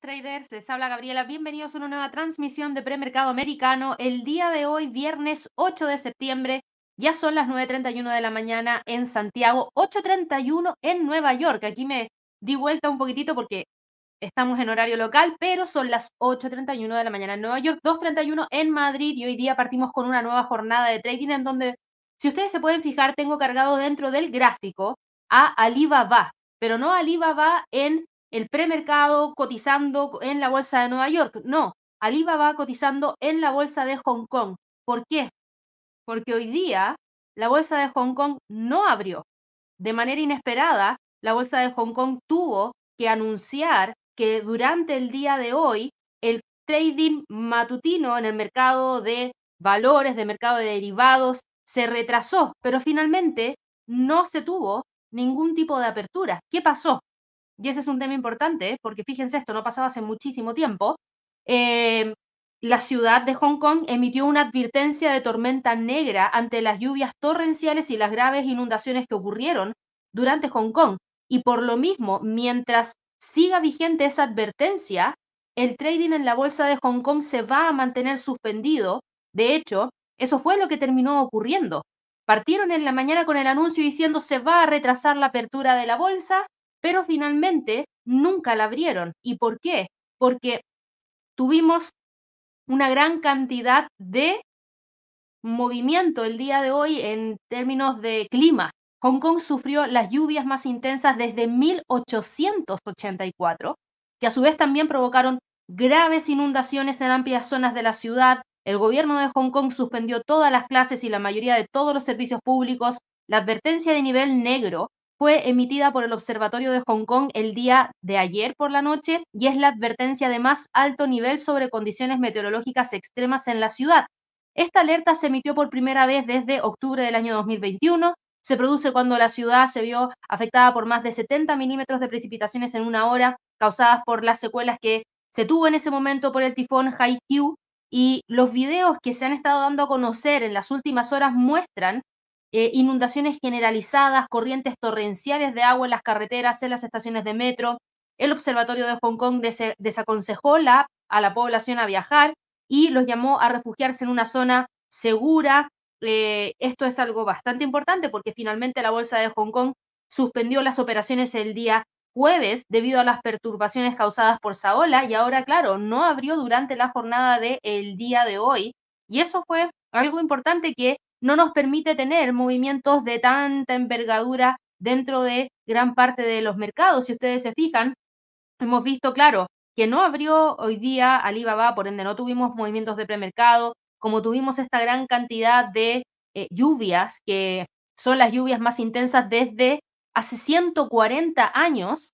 traders, les habla Gabriela. Bienvenidos a una nueva transmisión de premercado americano. El día de hoy, viernes 8 de septiembre, ya son las 9.31 de la mañana en Santiago, 8.31 en Nueva York. Aquí me di vuelta un poquitito porque estamos en horario local, pero son las 8.31 de la mañana en Nueva York, 2.31 en Madrid y hoy día partimos con una nueva jornada de trading en donde, si ustedes se pueden fijar, tengo cargado dentro del gráfico a Alibaba, pero no Alibaba en el premercado cotizando en la bolsa de Nueva York. No, Alibaba cotizando en la bolsa de Hong Kong. ¿Por qué? Porque hoy día la bolsa de Hong Kong no abrió. De manera inesperada, la bolsa de Hong Kong tuvo que anunciar que durante el día de hoy el trading matutino en el mercado de valores, de mercado de derivados, se retrasó, pero finalmente no se tuvo ningún tipo de apertura. ¿Qué pasó? y ese es un tema importante, porque fíjense, esto no pasaba hace muchísimo tiempo, eh, la ciudad de Hong Kong emitió una advertencia de tormenta negra ante las lluvias torrenciales y las graves inundaciones que ocurrieron durante Hong Kong. Y por lo mismo, mientras siga vigente esa advertencia, el trading en la bolsa de Hong Kong se va a mantener suspendido. De hecho, eso fue lo que terminó ocurriendo. Partieron en la mañana con el anuncio diciendo se va a retrasar la apertura de la bolsa pero finalmente nunca la abrieron. ¿Y por qué? Porque tuvimos una gran cantidad de movimiento el día de hoy en términos de clima. Hong Kong sufrió las lluvias más intensas desde 1884, que a su vez también provocaron graves inundaciones en amplias zonas de la ciudad. El gobierno de Hong Kong suspendió todas las clases y la mayoría de todos los servicios públicos. La advertencia de nivel negro fue emitida por el Observatorio de Hong Kong el día de ayer por la noche y es la advertencia de más alto nivel sobre condiciones meteorológicas extremas en la ciudad. Esta alerta se emitió por primera vez desde octubre del año 2021. Se produce cuando la ciudad se vio afectada por más de 70 milímetros de precipitaciones en una hora, causadas por las secuelas que se tuvo en ese momento por el tifón Haikyuu. Y los videos que se han estado dando a conocer en las últimas horas muestran eh, inundaciones generalizadas, corrientes torrenciales de agua en las carreteras, en las estaciones de metro. El Observatorio de Hong Kong desaconsejó a la población a viajar y los llamó a refugiarse en una zona segura. Eh, esto es algo bastante importante porque finalmente la Bolsa de Hong Kong suspendió las operaciones el día jueves debido a las perturbaciones causadas por Saola y ahora, claro, no abrió durante la jornada del el día de hoy. Y eso fue algo importante que no nos permite tener movimientos de tanta envergadura dentro de gran parte de los mercados. Si ustedes se fijan, hemos visto, claro, que no abrió hoy día Alibaba, por ende no tuvimos movimientos de premercado, como tuvimos esta gran cantidad de eh, lluvias, que son las lluvias más intensas desde hace 140 años.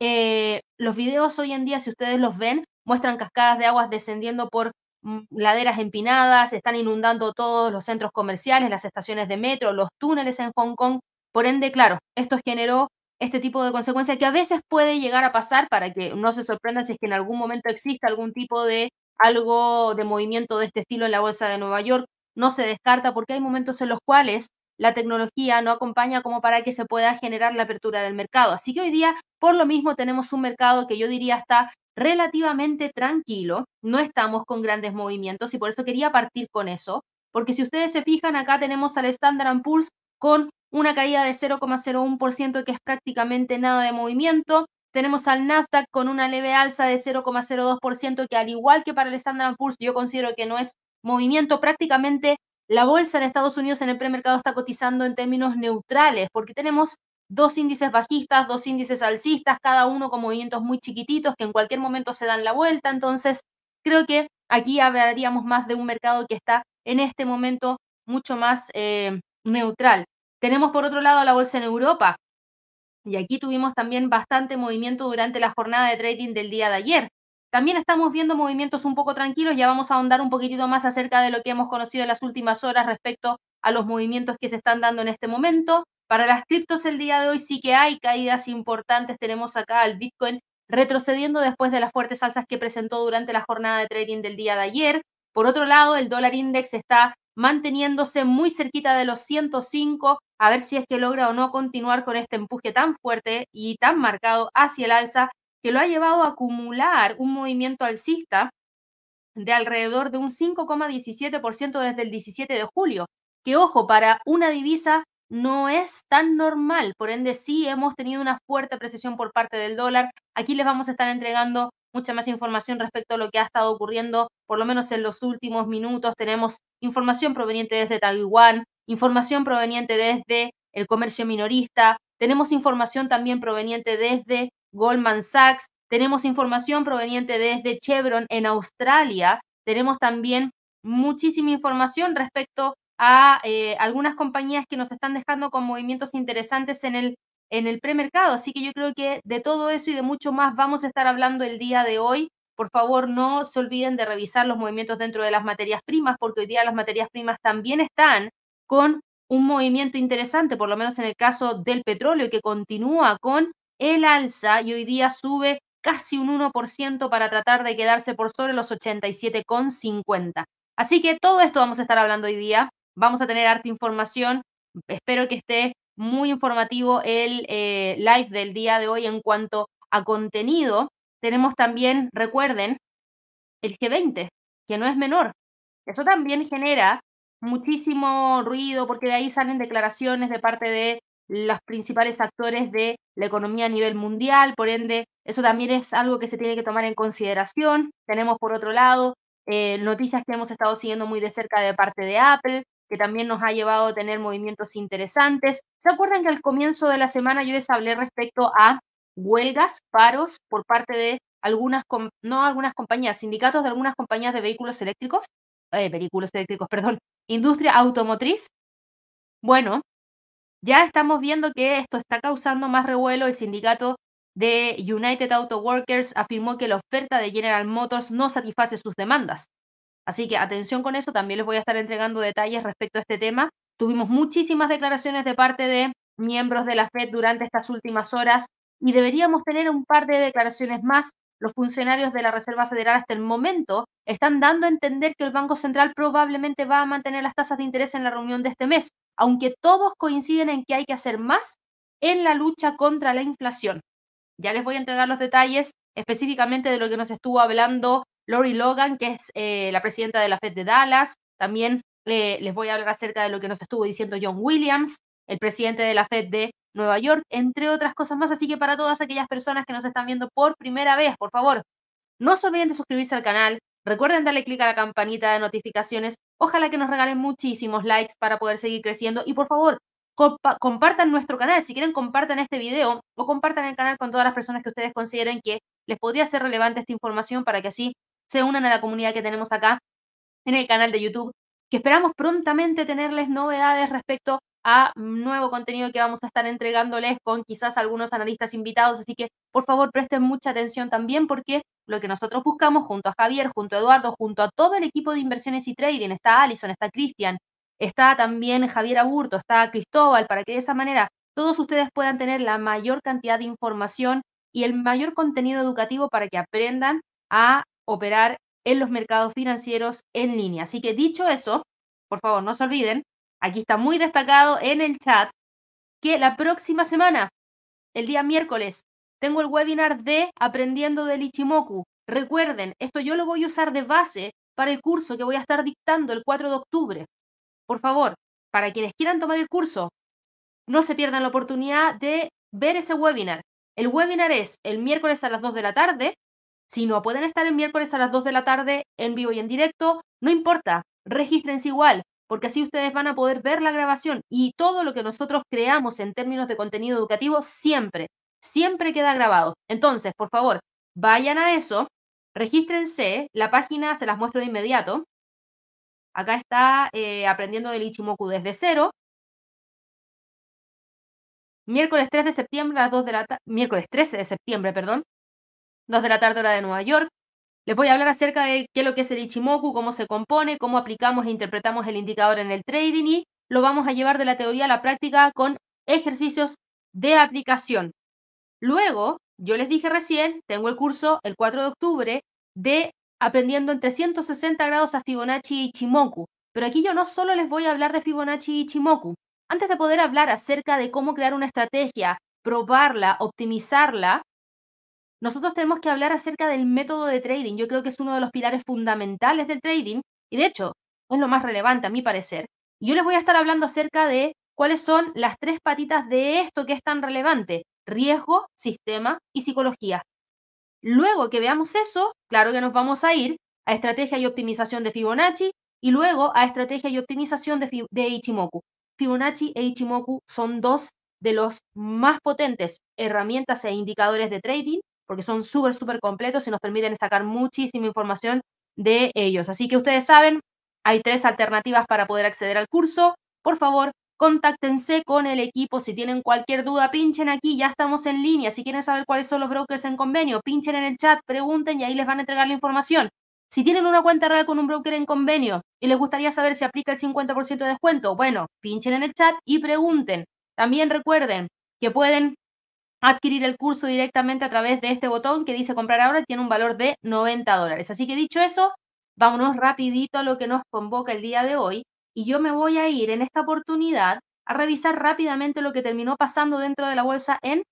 Eh, los videos hoy en día, si ustedes los ven, muestran cascadas de aguas descendiendo por Mm, laderas empinadas, están inundando todos los centros comerciales, las estaciones de metro, los túneles en Hong Kong. Por ende, claro, esto generó este tipo de consecuencia que a veces puede llegar a pasar para que no se sorprendan si es que en algún momento existe algún tipo de algo de movimiento de este estilo en la bolsa de Nueva York. No se descarta porque hay momentos en los cuales la tecnología no acompaña como para que se pueda generar la apertura del mercado. Así que hoy día, por lo mismo, tenemos un mercado que yo diría está relativamente tranquilo, no estamos con grandes movimientos y por eso quería partir con eso, porque si ustedes se fijan, acá tenemos al Standard Poor's con una caída de 0,01% que es prácticamente nada de movimiento. Tenemos al Nasdaq con una leve alza de 0,02% que al igual que para el Standard Poor's yo considero que no es movimiento prácticamente la bolsa en Estados Unidos en el premercado está cotizando en términos neutrales porque tenemos dos índices bajistas, dos índices alcistas, cada uno con movimientos muy chiquititos que en cualquier momento se dan la vuelta. Entonces, creo que aquí hablaríamos más de un mercado que está en este momento mucho más eh, neutral. Tenemos por otro lado la bolsa en Europa. Y aquí tuvimos también bastante movimiento durante la jornada de trading del día de ayer. También estamos viendo movimientos un poco tranquilos, ya vamos a ahondar un poquitito más acerca de lo que hemos conocido en las últimas horas respecto a los movimientos que se están dando en este momento. Para las criptos el día de hoy sí que hay caídas importantes. Tenemos acá al Bitcoin retrocediendo después de las fuertes alzas que presentó durante la jornada de trading del día de ayer. Por otro lado, el dólar index está manteniéndose muy cerquita de los 105, a ver si es que logra o no continuar con este empuje tan fuerte y tan marcado hacia el alza que lo ha llevado a acumular un movimiento alcista de alrededor de un 5,17% desde el 17 de julio, que ojo, para una divisa no es tan normal, por ende sí hemos tenido una fuerte precesión por parte del dólar. Aquí les vamos a estar entregando mucha más información respecto a lo que ha estado ocurriendo, por lo menos en los últimos minutos. Tenemos información proveniente desde Taiwán, información proveniente desde el comercio minorista, tenemos información también proveniente desde Goldman Sachs, tenemos información proveniente desde Chevron en Australia, tenemos también muchísima información respecto a eh, algunas compañías que nos están dejando con movimientos interesantes en el, en el premercado. Así que yo creo que de todo eso y de mucho más vamos a estar hablando el día de hoy. Por favor, no se olviden de revisar los movimientos dentro de las materias primas, porque hoy día las materias primas también están con un movimiento interesante, por lo menos en el caso del petróleo, que continúa con el alza y hoy día sube casi un 1% para tratar de quedarse por sobre los 87,50. Así que todo esto vamos a estar hablando hoy día. Vamos a tener harta información. Espero que esté muy informativo el eh, live del día de hoy en cuanto a contenido. Tenemos también, recuerden, el G20, que no es menor. Eso también genera muchísimo ruido porque de ahí salen declaraciones de parte de los principales actores de la economía a nivel mundial, por ende, eso también es algo que se tiene que tomar en consideración. Tenemos, por otro lado, eh, noticias que hemos estado siguiendo muy de cerca de parte de Apple, que también nos ha llevado a tener movimientos interesantes. ¿Se acuerdan que al comienzo de la semana yo les hablé respecto a huelgas, paros por parte de algunas, no algunas compañías, sindicatos de algunas compañías de vehículos eléctricos, eh, vehículos eléctricos, perdón, industria automotriz? Bueno, ya estamos viendo que esto está causando más revuelo. El sindicato de United Auto Workers afirmó que la oferta de General Motors no satisface sus demandas. Así que atención con eso, también les voy a estar entregando detalles respecto a este tema. Tuvimos muchísimas declaraciones de parte de miembros de la Fed durante estas últimas horas y deberíamos tener un par de declaraciones más. Los funcionarios de la Reserva Federal hasta el momento están dando a entender que el Banco Central probablemente va a mantener las tasas de interés en la reunión de este mes, aunque todos coinciden en que hay que hacer más en la lucha contra la inflación. Ya les voy a entregar los detalles específicamente de lo que nos estuvo hablando Lori Logan, que es eh, la presidenta de la Fed de Dallas. También eh, les voy a hablar acerca de lo que nos estuvo diciendo John Williams, el presidente de la Fed de Nueva York, entre otras cosas más. Así que para todas aquellas personas que nos están viendo por primera vez, por favor, no se olviden de suscribirse al canal. Recuerden darle clic a la campanita de notificaciones. Ojalá que nos regalen muchísimos likes para poder seguir creciendo. Y por favor, compartan nuestro canal. Si quieren, compartan este video o compartan el canal con todas las personas que ustedes consideren que les podría ser relevante esta información para que así se unan a la comunidad que tenemos acá en el canal de YouTube, que esperamos prontamente tenerles novedades respecto a nuevo contenido que vamos a estar entregándoles con quizás algunos analistas invitados. Así que por favor presten mucha atención también porque lo que nosotros buscamos junto a Javier, junto a Eduardo, junto a todo el equipo de inversiones y trading, está Alison, está Cristian, está también Javier Aburto, está Cristóbal, para que de esa manera todos ustedes puedan tener la mayor cantidad de información y el mayor contenido educativo para que aprendan a operar en los mercados financieros en línea. Así que dicho eso, por favor, no se olviden, aquí está muy destacado en el chat que la próxima semana, el día miércoles, tengo el webinar de Aprendiendo del Ichimoku. Recuerden, esto yo lo voy a usar de base para el curso que voy a estar dictando el 4 de octubre. Por favor, para quienes quieran tomar el curso, no se pierdan la oportunidad de ver ese webinar. El webinar es el miércoles a las 2 de la tarde si no pueden estar el miércoles a las 2 de la tarde en vivo y en directo, no importa, regístrense igual, porque así ustedes van a poder ver la grabación y todo lo que nosotros creamos en términos de contenido educativo siempre, siempre queda grabado. Entonces, por favor, vayan a eso, regístrense, la página se las muestro de inmediato. Acá está eh, aprendiendo del Ichimoku desde cero. Miércoles 3 de septiembre a las 2 de la miércoles 13 de septiembre, perdón, 2 de la tarde hora de Nueva York. Les voy a hablar acerca de qué es lo que es el Ichimoku, cómo se compone, cómo aplicamos e interpretamos el indicador en el trading y lo vamos a llevar de la teoría a la práctica con ejercicios de aplicación. Luego, yo les dije recién, tengo el curso el 4 de octubre de aprendiendo en 360 grados a Fibonacci y Ichimoku. Pero aquí yo no solo les voy a hablar de Fibonacci y Ichimoku. Antes de poder hablar acerca de cómo crear una estrategia, probarla, optimizarla, nosotros tenemos que hablar acerca del método de trading. Yo creo que es uno de los pilares fundamentales del trading y de hecho es lo más relevante a mi parecer. yo les voy a estar hablando acerca de cuáles son las tres patitas de esto que es tan relevante. Riesgo, sistema y psicología. Luego que veamos eso, claro que nos vamos a ir a estrategia y optimización de Fibonacci y luego a estrategia y optimización de, de Ichimoku. Fibonacci e Ichimoku son dos de los más potentes herramientas e indicadores de trading porque son súper, súper completos y nos permiten sacar muchísima información de ellos. Así que ustedes saben, hay tres alternativas para poder acceder al curso. Por favor, contáctense con el equipo. Si tienen cualquier duda, pinchen aquí, ya estamos en línea. Si quieren saber cuáles son los brokers en convenio, pinchen en el chat, pregunten y ahí les van a entregar la información. Si tienen una cuenta real con un broker en convenio y les gustaría saber si aplica el 50% de descuento, bueno, pinchen en el chat y pregunten. También recuerden que pueden adquirir el curso directamente a través de este botón que dice comprar ahora tiene un valor de 90 dólares. Así que dicho eso, vámonos rapidito a lo que nos convoca el día de hoy y yo me voy a ir en esta oportunidad a revisar rápidamente lo que terminó pasando dentro de la bolsa en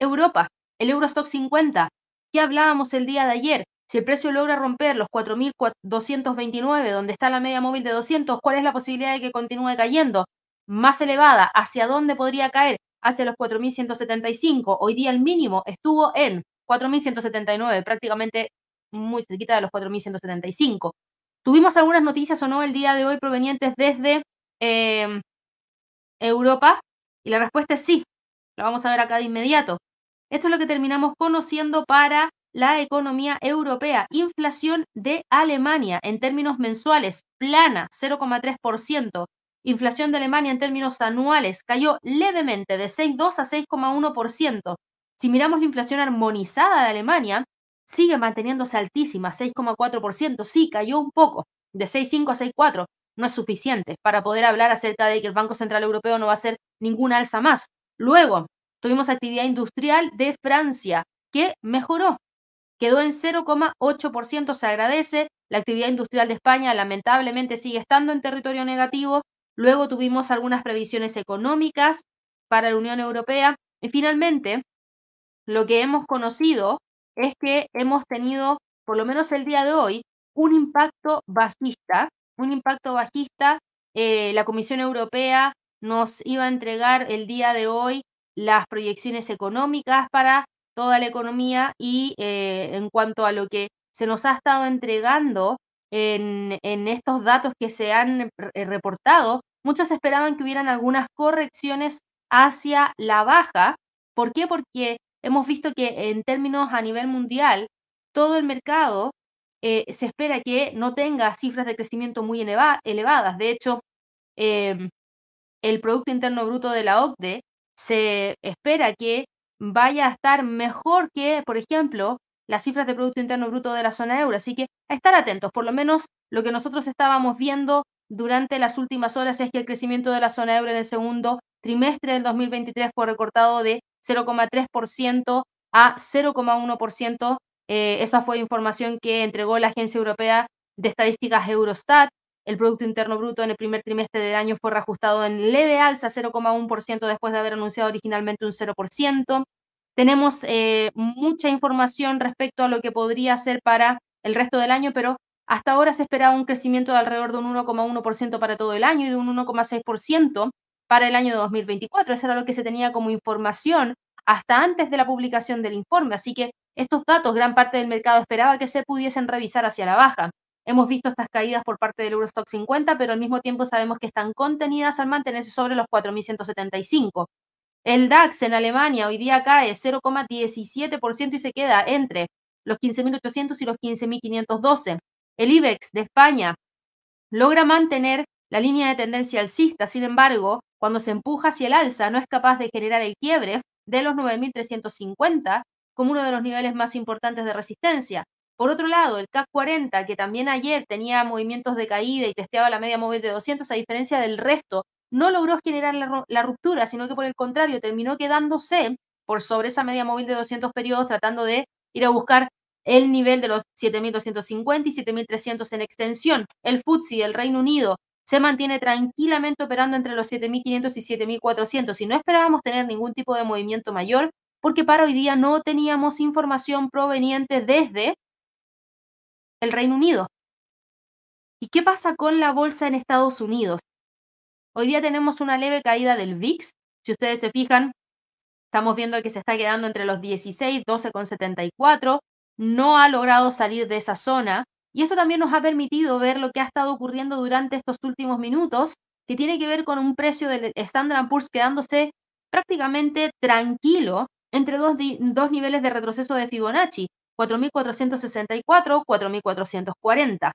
Europa, el Eurostock 50. ¿Qué hablábamos el día de ayer? Si el precio logra romper los 4.229, donde está la media móvil de 200, ¿cuál es la posibilidad de que continúe cayendo? Más elevada, ¿hacia dónde podría caer? Hacia los 4.175. Hoy día el mínimo estuvo en 4.179, prácticamente muy cerquita de los 4.175. ¿Tuvimos algunas noticias o no el día de hoy provenientes desde em, Europa? Y la respuesta es sí. Lo vamos a ver acá de inmediato. Esto es lo que terminamos conociendo para la economía europea. Inflación de Alemania en términos mensuales, plana, 0,3%. Inflación de Alemania en términos anuales cayó levemente de 6,2 a 6,1%. Si miramos la inflación armonizada de Alemania, sigue manteniéndose altísima, 6,4%. Sí, cayó un poco, de 6,5 a 6,4. No es suficiente para poder hablar acerca de que el Banco Central Europeo no va a hacer ninguna alza más. Luego, tuvimos actividad industrial de Francia, que mejoró. Quedó en 0,8%, se agradece. La actividad industrial de España lamentablemente sigue estando en territorio negativo. Luego tuvimos algunas previsiones económicas para la Unión Europea. Y finalmente, lo que hemos conocido es que hemos tenido, por lo menos el día de hoy, un impacto bajista, un impacto bajista. Eh, la Comisión Europea nos iba a entregar el día de hoy las proyecciones económicas para toda la economía y eh, en cuanto a lo que se nos ha estado entregando en, en estos datos que se han eh, reportado, muchos esperaban que hubieran algunas correcciones hacia la baja. ¿Por qué? Porque hemos visto que en términos a nivel mundial, todo el mercado eh, se espera que no tenga cifras de crecimiento muy elevadas. De hecho, em, el Producto Interno Bruto de la OCDE se espera que vaya a estar mejor que, por ejemplo, las cifras de Producto Interno Bruto de la zona euro. Así que a estar atentos, por lo menos lo que nosotros estábamos viendo durante las últimas horas es que el crecimiento de la zona euro en el segundo trimestre del 2023 fue recortado de 0,3% a 0,1%. Eh, esa fue información que entregó la Agencia Europea de Estadísticas Eurostat. El Producto Interno Bruto en el primer trimestre del año fue reajustado en leve alza 0,1% después de haber anunciado originalmente un 0%. Tenemos eh, mucha información respecto a lo que podría ser para el resto del año, pero hasta ahora se esperaba un crecimiento de alrededor de un 1,1% para todo el año y de un 1,6% para el año 2024. Eso era lo que se tenía como información hasta antes de la publicación del informe. Así que estos datos, gran parte del mercado esperaba que se pudiesen revisar hacia la baja. Hemos visto estas caídas por parte del Eurostock 50, pero al mismo tiempo sabemos que están contenidas al mantenerse sobre los 4.175. El DAX en Alemania hoy día cae 0,17% y se queda entre los 15.800 y los 15.512. El IBEX de España logra mantener la línea de tendencia alcista, sin embargo, cuando se empuja hacia el alza, no es capaz de generar el quiebre de los 9.350 como uno de los niveles más importantes de resistencia. Por otro lado, el CAC 40, que también ayer tenía movimientos de caída y testeaba la media móvil de 200, a diferencia del resto, no logró generar la, ruptura, sino que por el contrario terminó quedándose por sobre esa media móvil de 200 periodos, tratando de ir a buscar el nivel de los 7.250 y 7.300 en extensión. El FTSE del Reino Unido se mantiene tranquilamente operando entre los 7.500 y 7.400 y no esperábamos tener ningún tipo de movimiento mayor porque para hoy día no teníamos información proveniente desde el Reino Unido. ¿Y qué pasa con la bolsa en Estados Unidos? Hoy día tenemos una leve caída del VIX. Si ustedes se fijan, estamos viendo que se está quedando entre los 16, 12,74. No ha logrado salir de esa zona. Y esto también nos ha permitido ver lo que ha estado ocurriendo durante estos últimos minutos, que tiene que ver con un precio del Standard Poor's quedándose prácticamente tranquilo entre dos, dos niveles de retroceso de Fibonacci, 4.464, 4.440.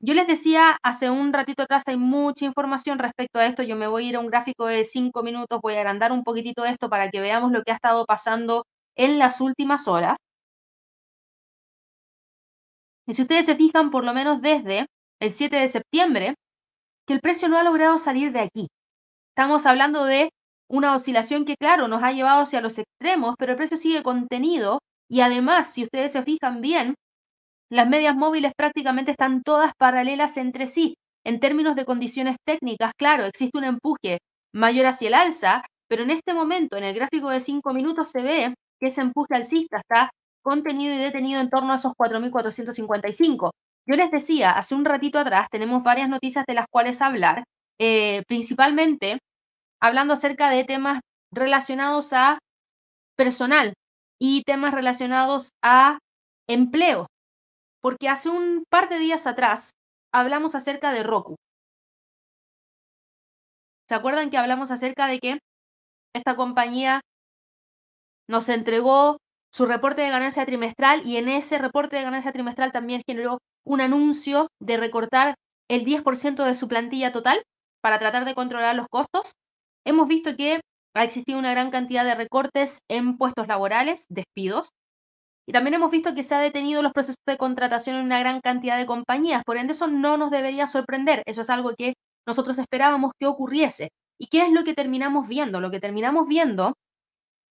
Yo les decía hace un ratito atrás, hay mucha información respecto a esto. Yo me voy a ir a un gráfico de cinco minutos, voy a agrandar un poquitito esto para que veamos lo que ha estado pasando en las últimas horas. Y si ustedes se fijan, por lo menos desde el 7 de septiembre, que el precio no ha logrado salir de aquí. Estamos hablando de una oscilación que, claro, nos ha llevado hacia los extremos, pero el precio sigue contenido y además, si ustedes se fijan bien, las medias móviles prácticamente están todas paralelas entre sí. En términos de condiciones técnicas, claro, existe un empuje mayor hacia el alza, pero en este momento, en el gráfico de 5 minutos, se ve que ese empuje alcista está contenido y detenido en torno a esos 4.455. Yo les decía, hace un ratito atrás tenemos varias noticias de las cuales hablar, eh, principalmente hablando acerca de temas relacionados a personal y temas relacionados a empleo, porque hace un par de días atrás hablamos acerca de Roku. ¿Se acuerdan que hablamos acerca de que esta compañía nos entregó su reporte de ganancia trimestral y en ese reporte de ganancia trimestral también generó un anuncio de recortar el 10% de su plantilla total para tratar de controlar los costos. Hemos visto que ha existido una gran cantidad de recortes en puestos laborales, despidos, y también hemos visto que se ha detenido los procesos de contratación en una gran cantidad de compañías, por ende eso no nos debería sorprender, eso es algo que nosotros esperábamos que ocurriese. ¿Y qué es lo que terminamos viendo? Lo que terminamos viendo,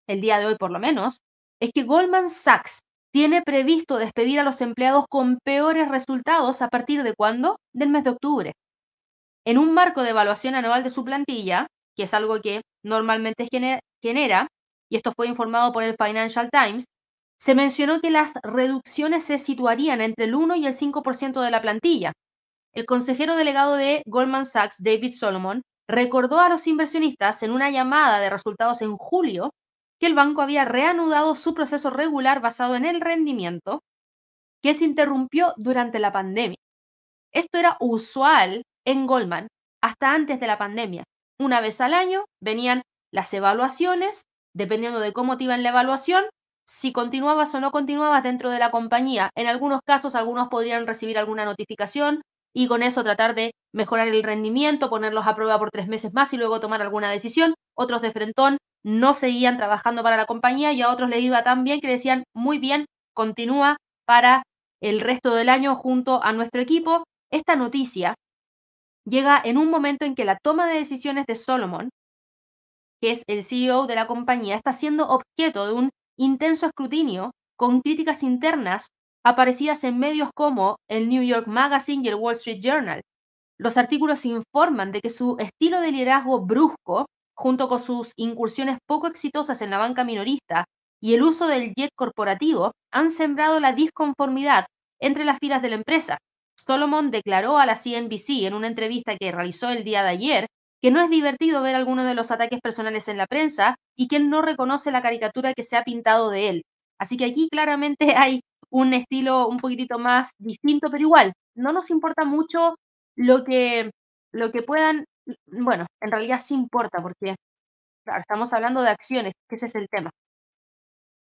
el día de hoy por lo menos, es que Goldman Sachs tiene previsto despedir a los empleados con peores resultados a partir de cuándo? Del mes de octubre. En un marco de evaluación anual de su plantilla, es algo que normalmente genera, y esto fue informado por el Financial Times, se mencionó que las reducciones se situarían entre el 1 y el 5% de la plantilla. El consejero delegado de Goldman Sachs, David Solomon, recordó a los inversionistas en una llamada de resultados en julio que el banco había reanudado su proceso regular basado en el rendimiento que se interrumpió durante la pandemia. Esto era usual en Goldman hasta antes de la pandemia. Una vez al año venían las evaluaciones, dependiendo de cómo te iba en la evaluación, si continuabas o no continuabas dentro de la compañía. En algunos casos, algunos podrían recibir alguna notificación y con eso tratar de mejorar el rendimiento, ponerlos a prueba por tres meses más y luego tomar alguna decisión. Otros de frentón no seguían trabajando para la compañía y a otros les iba tan bien que decían, muy bien, continúa para el resto del año junto a nuestro equipo. Esta noticia llega en un momento en que la toma de decisiones de Solomon, que es el CEO de la compañía, está siendo objeto de un intenso escrutinio con críticas internas aparecidas en medios como el New York Magazine y el Wall Street Journal. Los artículos informan de que su estilo de liderazgo brusco junto con sus incursiones poco exitosas en la banca minorista y el uso del jet corporativo, han sembrado la disconformidad entre las filas de la empresa. Solomon declaró a la CNBC en una entrevista que realizó el día de ayer que no es divertido ver alguno de los ataques personales en la prensa y que él no reconoce la caricatura que se ha pintado de él. Así que aquí claramente hay un estilo un poquitito más distinto, pero igual, no nos importa mucho lo que, lo que puedan bueno, en realidad sí importa porque, estamos hablando de acciones, que ese es el tema.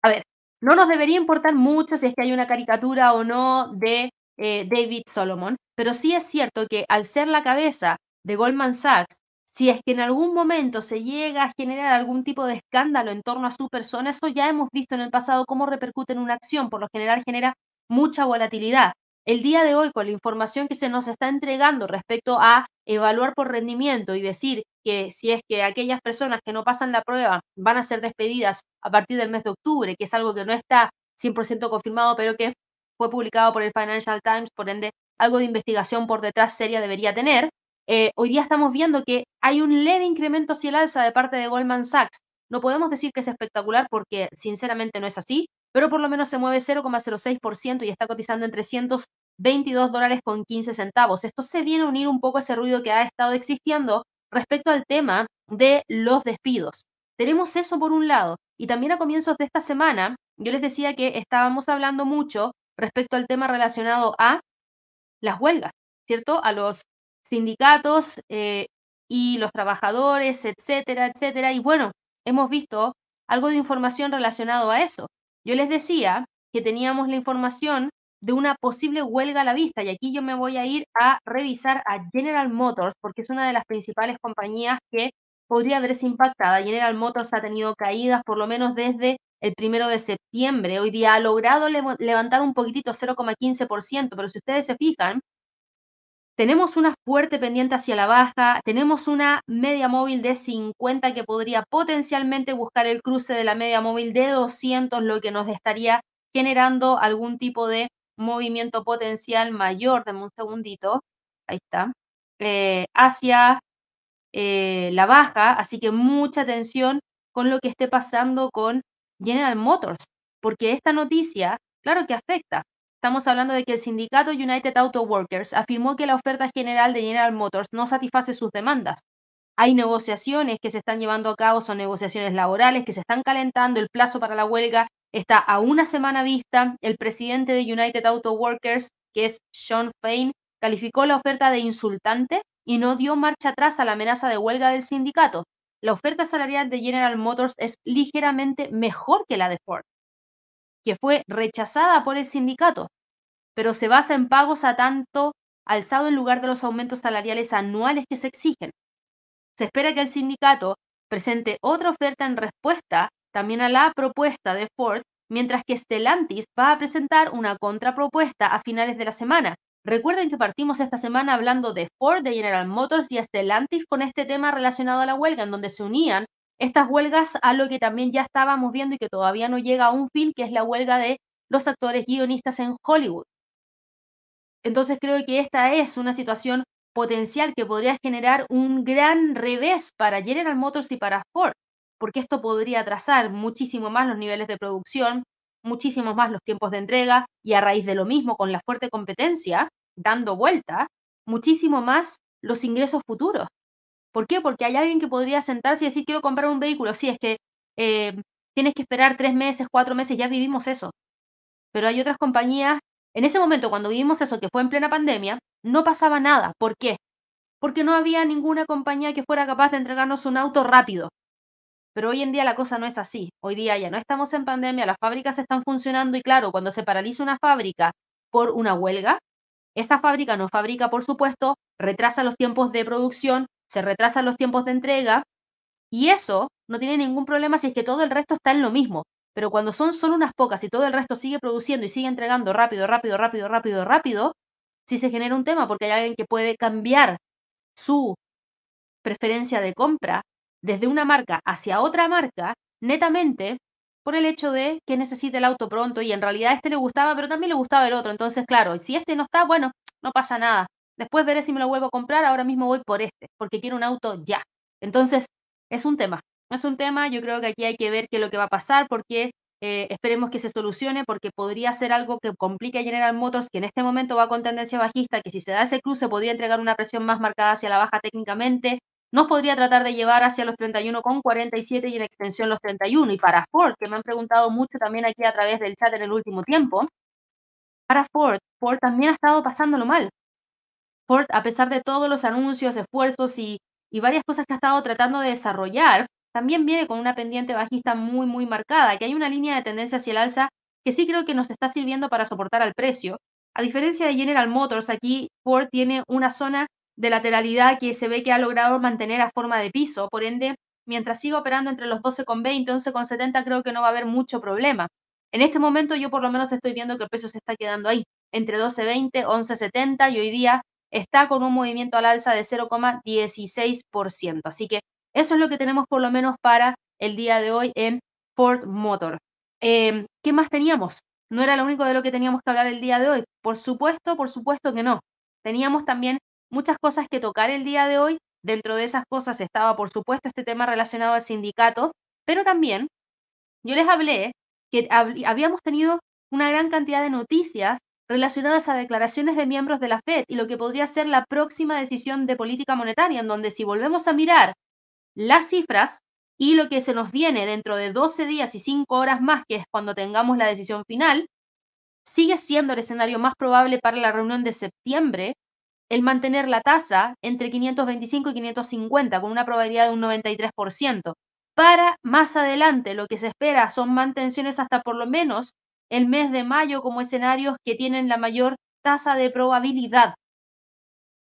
A ver, no nos debería importar mucho si es que hay una caricatura o no de eh, David Solomon, pero sí es cierto que al ser la cabeza de Goldman Sachs, si es que en algún momento se llega a generar algún tipo de escándalo en torno a su persona, eso ya hemos visto en el pasado cómo repercute en una acción, por lo general genera mucha volatilidad. el día de hoy, con la información que se nos está entregando respecto a evaluar por rendimiento y decir que si es que aquellas personas que no pasan la prueba van a ser despedidas a partir del mes de octubre, que es algo que no está 100% confirmado, pero que fue publicado por el Financial Times, por ende, algo de investigación por detrás seria debería tener. Eh, hoy día estamos viendo que hay un leve incremento hacia el alza de parte de Goldman Sachs. No podemos decir que es espectacular porque sinceramente no es así, pero por lo menos se mueve 0,06% y está cotizando en 322 dólares con 15 centavos. Esto se viene a unir un poco a ese ruido que ha estado existiendo respecto al tema de los despidos. Tenemos eso por un lado. Y también a comienzos de esta semana, yo les decía que estábamos hablando mucho respecto al tema relacionado a las huelgas, ¿cierto? A los sindicatos eh, y los trabajadores, etcétera, etcétera. Y bueno, hemos visto algo de información relacionado a eso. Yo les decía que teníamos la información de una posible huelga a la vista y aquí yo me voy a ir a revisar a General Motors porque es una de las principales compañías que podría verse impactada. General Motors ha tenido caídas por lo menos desde el primero de septiembre. Hoy día ha logrado levantar un poquitito, 0,15%, pero si ustedes se fijan, tenemos una fuerte pendiente hacia la baja, tenemos una media móvil de 50 que podría potencialmente buscar el cruce de la media móvil de 200, lo que nos estaría generando algún tipo de movimiento potencial mayor, dame un segundito, ahí está, eh, hacia eh, la baja, así que mucha atención con lo que esté pasando con General Motors, porque esta noticia, claro que afecta, Estamos hablando de que el sindicato United Auto Workers afirmó que la oferta general de General Motors no satisface sus demandas. Hay negociaciones que se están llevando a cabo, son negociaciones laborales que se están calentando, el plazo para la huelga está a una semana vista. El presidente de United Auto Workers, que es Sean Fain, calificó la oferta de insultante y no dio marcha atrás a la amenaza de huelga del sindicato. La oferta salarial de General Motors es ligeramente mejor que la de Ford que fue rechazada por el sindicato, pero se basa en pagos a tanto alzado en lugar de los aumentos salariales anuales que se exigen. Se espera que el sindicato presente otra oferta en respuesta también a la propuesta de Ford, mientras que Stellantis va a presentar una contrapropuesta a finales de la semana. Recuerden que partimos esta semana hablando de Ford, de General Motors y Stellantis con este tema relacionado a la huelga, en donde se unían estas huelgas a lo que también ya estábamos viendo y que todavía no llega a un fin, que es la huelga de los actores guionistas en Hollywood. Entonces creo que esta es una situación potencial que podría generar un gran revés para General Motors y para Ford, porque esto podría atrasar muchísimo más los niveles de producción, muchísimo más los tiempos de entrega y a raíz de lo mismo con la fuerte competencia dando vuelta, muchísimo más los ingresos futuros. ¿Por qué? Porque hay alguien que podría sentarse y decir, quiero comprar un vehículo. Sí, es que eh, tienes que esperar tres meses, cuatro meses, ya vivimos eso. Pero hay otras compañías, en ese momento cuando vivimos eso, que fue en plena pandemia, no pasaba nada. ¿Por qué? Porque no había ninguna compañía que fuera capaz de entregarnos un auto rápido. Pero hoy en día la cosa no es así. Hoy día ya no estamos en pandemia, las fábricas están funcionando y claro, cuando se paraliza una fábrica por una huelga, esa fábrica no fabrica, por supuesto, retrasa los tiempos de producción, se retrasan los tiempos de entrega y eso no tiene ningún problema si es que todo el resto está en lo mismo. Pero cuando son solo unas pocas y todo el resto sigue produciendo y sigue entregando rápido, rápido, rápido, rápido, rápido, sí se genera un tema porque hay alguien que puede cambiar su preferencia de compra desde una marca hacia otra marca netamente por el hecho de que necesita el auto pronto y en realidad este le gustaba, pero también le gustaba el otro. Entonces, claro, si este no está, bueno, no pasa nada. Después veré si me lo vuelvo a comprar, ahora mismo voy por este, porque quiero un auto ya. Entonces, es un tema, es un tema, yo creo que aquí hay que ver qué es lo que va a pasar, porque eh, esperemos que se solucione, porque podría ser algo que complique a General Motors, que en este momento va con tendencia bajista, que si se da ese cruce podría entregar una presión más marcada hacia la baja técnicamente, nos podría tratar de llevar hacia los 31,47 y en extensión los 31. Y para Ford, que me han preguntado mucho también aquí a través del chat en el último tiempo, para Ford, Ford también ha estado pasándolo mal. Ford, a pesar de todos los anuncios, esfuerzos y, varias cosas que ha estado tratando de desarrollar, también viene con una pendiente bajista muy, muy marcada, que hay una línea de tendencia hacia el alza que sí creo que nos está sirviendo para soportar al precio. A diferencia de General Motors, aquí Ford tiene una zona de lateralidad que se ve que ha logrado mantener a forma de piso, por ende, mientras siga operando entre los 12,20 y 11,70 creo que no va a haber mucho problema. En este momento yo por lo menos estoy viendo que el precio se está quedando ahí, entre 12.20, 11.70 y hoy día está con un movimiento al alza de 0,16%. Así que eso es lo que tenemos por lo menos para el día de hoy en Ford Motor. Em, ¿Qué más teníamos? No era lo único de lo que teníamos que hablar el día de hoy. Por supuesto, por supuesto que no. Teníamos también muchas cosas que tocar el día de hoy. Dentro de esas cosas estaba, por supuesto, este tema relacionado al sindicato, pero también yo les hablé que habíamos tenido una gran cantidad de noticias relacionadas a declaraciones de miembros de la Fed y lo que podría ser la próxima decisión de política monetaria, en donde si volvemos a mirar las cifras y lo que se nos viene dentro de 12 días y 5 horas más, que es cuando tengamos la decisión final, sigue siendo el escenario más probable para la reunión de septiembre el mantener la tasa entre 525 y 550 con una probabilidad de un 93%. Para más adelante lo que se espera son mantenciones hasta por lo menos el mes de mayo como escenarios que tienen la mayor tasa de probabilidad.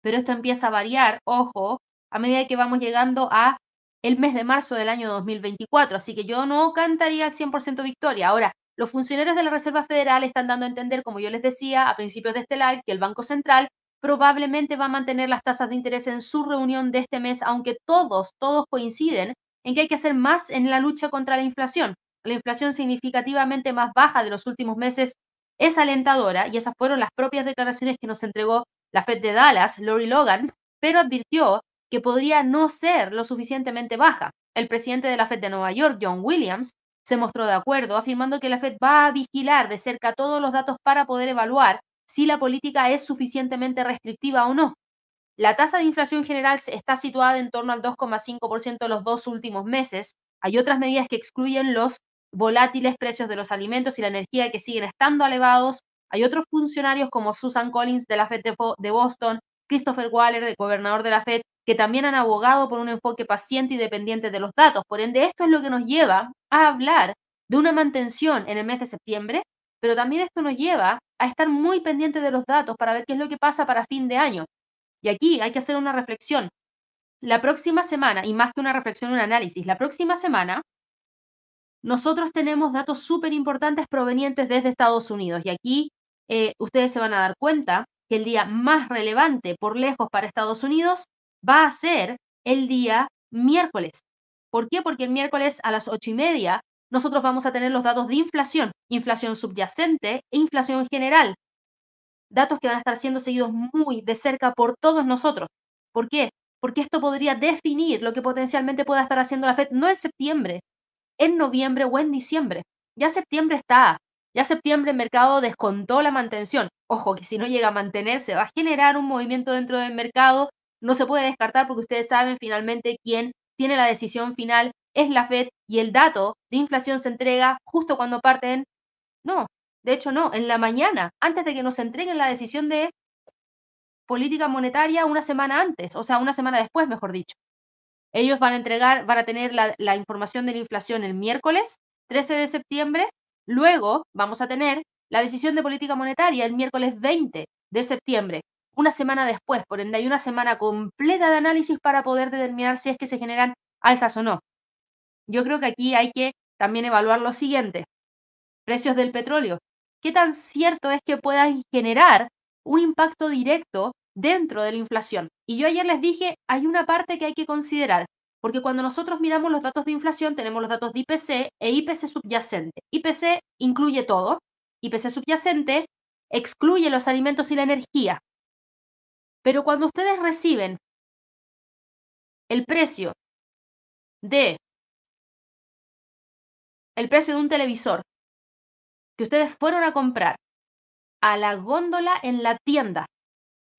Pero esto empieza a variar, ojo, a medida que vamos llegando a el mes de marzo del año 2024, así que yo no cantaría al 100% victoria. Ahora, los funcionarios de la Reserva Federal están dando a entender, como yo les decía a principios de este live, que el Banco Central probablemente va a mantener las tasas de interés en su reunión de este mes, aunque todos, todos coinciden en que hay que hacer más en la lucha contra la inflación. La inflación significativamente más baja de los últimos meses es alentadora y esas fueron las propias declaraciones que nos entregó la Fed de Dallas, Lori Logan, pero advirtió que podría no ser lo suficientemente baja. El presidente de la Fed de Nueva York, John Williams, se mostró de acuerdo, afirmando que la Fed va a vigilar de cerca todos los datos para poder evaluar si la política es suficientemente restrictiva o no. La tasa de inflación general está situada en torno al 2,5% los dos últimos meses. Hay otras medidas que excluyen los volátiles precios de los alimentos y la energía que siguen estando elevados. Hay otros funcionarios como Susan Collins de la Fed de Boston, Christopher Waller, el gobernador de la Fed, que también han abogado por un enfoque paciente y dependiente de los datos. Por ende, esto es lo que nos lleva a hablar de una mantención en el mes de septiembre, pero también esto nos lleva a estar muy pendiente de los datos para ver qué es lo que pasa para fin de año. Y aquí hay que hacer una reflexión. La próxima semana, y más que una reflexión, un análisis, la próxima semana nosotros tenemos datos súper importantes provenientes desde Estados Unidos. Y aquí eh, ustedes se van a dar cuenta que el día más relevante por lejos para Estados Unidos va a ser el día miércoles. ¿Por qué? Porque el miércoles a las ocho y media nosotros vamos a tener los datos de inflación, inflación subyacente e inflación general. Datos que van a estar siendo seguidos muy de cerca por todos nosotros. ¿Por qué? Porque esto podría definir lo que potencialmente pueda estar haciendo la Fed no en septiembre, en noviembre o en diciembre. Ya septiembre está. Ya septiembre el mercado descontó la mantención. Ojo, que si no llega a mantenerse va a generar un movimiento dentro del mercado no se puede descartar porque ustedes saben finalmente quién tiene la decisión final es la Fed y el dato de inflación se entrega justo cuando parten. No, de hecho no, en la mañana, antes de que nos entreguen la decisión de política monetaria una semana antes, o sea, una semana después, mejor dicho. Ellos van a entregar, van a tener la, la información de la inflación el miércoles 13 de septiembre, luego vamos a tener la decisión de política monetaria el miércoles 20 de septiembre una semana después. Por ende, hay una semana completa de análisis para poder determinar si es que se generan alzas o no. Yo creo que aquí hay que también evaluar lo siguiente. Precios del petróleo. ¿Qué tan cierto es que puedan generar un impacto directo dentro de la inflación? Y yo ayer les dije, hay una parte que hay que considerar, porque cuando nosotros miramos los datos de inflación, tenemos los datos de IPC e IPC subyacente. IPC incluye todo, IPC subyacente excluye los alimentos y la energía. Pero cuando ustedes reciben el precio de el precio de un televisor que ustedes fueron a comprar a la góndola en la tienda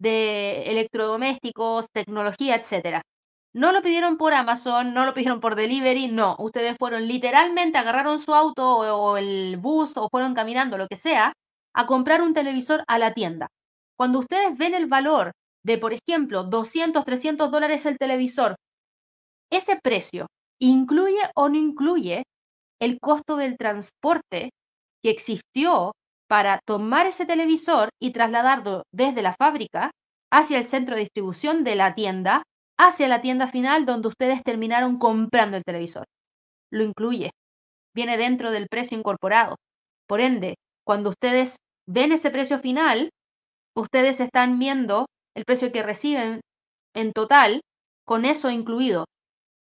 de electrodomésticos, tecnología, etcétera. No lo pidieron por Amazon, no lo pidieron por delivery, no. Ustedes fueron literalmente, agarraron su auto o, el bus o fueron caminando, lo que sea, a comprar un televisor a la tienda. Cuando ustedes ven el valor de, por ejemplo, 200, 300 dólares el televisor, ese precio incluye o no incluye el costo del transporte que existió para tomar ese televisor y trasladarlo desde la fábrica hacia el centro de distribución de la tienda, hacia la tienda final donde ustedes terminaron comprando el televisor. Lo incluye. Viene dentro del precio incorporado. Por ende, cuando ustedes ven ese precio final, ustedes están viendo el precio que reciben en total, con eso incluido.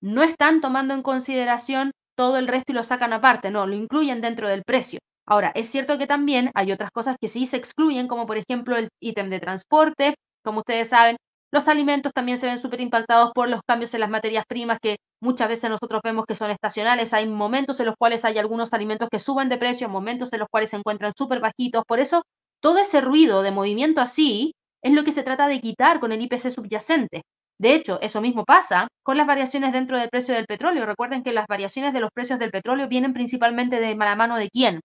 No están tomando en consideración todo el resto y lo sacan aparte, no, lo incluyen dentro del precio. Ahora, es cierto que también hay otras cosas que sí se excluyen, como por ejemplo el ítem de transporte. Como ustedes saben, los alimentos también se ven súper impactados por los cambios en las materias primas que muchas veces nosotros vemos que son estacionales. Hay momentos en los cuales hay algunos alimentos que suben de precio, momentos en los cuales se encuentran súper bajitos. Por eso, todo ese ruido de movimiento así es lo que se trata de quitar con el IPC subyacente. De hecho, eso mismo pasa con las variaciones dentro del precio del petróleo. Recuerden que las variaciones de los precios del petróleo vienen principalmente de la mano de quién?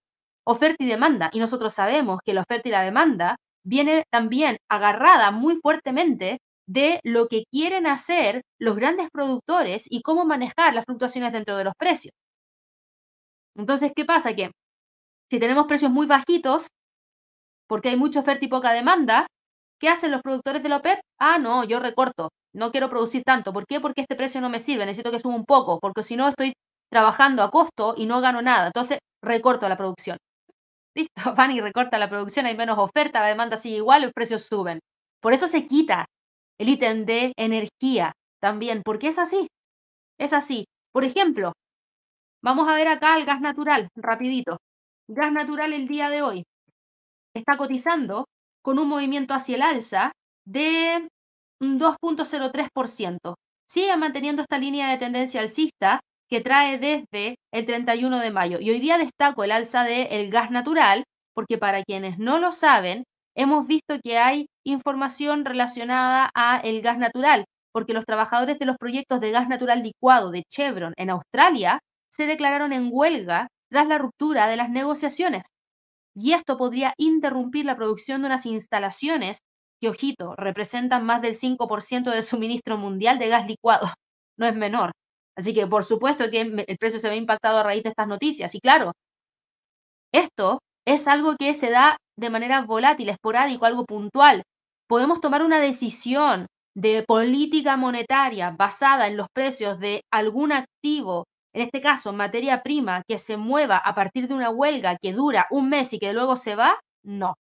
Oferta y demanda. Y nosotros sabemos que la oferta y la demanda viene también agarrada muy fuertemente de lo que quieren hacer los grandes productores y cómo manejar las fluctuaciones dentro de los precios. Entonces, ¿qué pasa? Que si tenemos precios muy bajitos, porque hay mucha oferta y poca demanda, ¿qué hacen los productores de la OPEP? Ah, no, yo recorto no quiero producir tanto. ¿Por qué? Porque este precio no me sirve, necesito que suba un poco, porque si no estoy trabajando a costo y no gano nada. Entonces, recorto la producción. Listo, van y recorta la producción, hay menos oferta, la demanda sigue igual, los precios suben. Por eso se quita el ítem de energía también, porque es así. Es así. Por ejemplo, vamos a ver acá el gas natural, rapidito. Gas natural el día de hoy está cotizando con un movimiento hacia el alza de un 2.03%. Sigue manteniendo esta línea de tendencia alcista que trae desde el 31 de mayo. Y hoy día destaco el alza del gas natural, porque para quienes no lo saben, hemos visto que hay información relacionada a el gas natural, porque los trabajadores de los proyectos de gas natural licuado de Chevron en Australia se declararon en huelga tras la ruptura de las negociaciones. Y esto podría interrumpir la producción de unas instalaciones que, ojito, representan más del 5% del suministro mundial de gas licuado. No es menor. Así que, por supuesto, que el precio se ve impactado a raíz de estas noticias. Y claro, esto es algo que se da de manera volátil, esporádico, algo puntual. Podemos tomar una decisión de política monetaria basada en los precios de algún activo, en este caso materia prima, que se mueva a partir de una huelga que dura un mes y que luego se va, no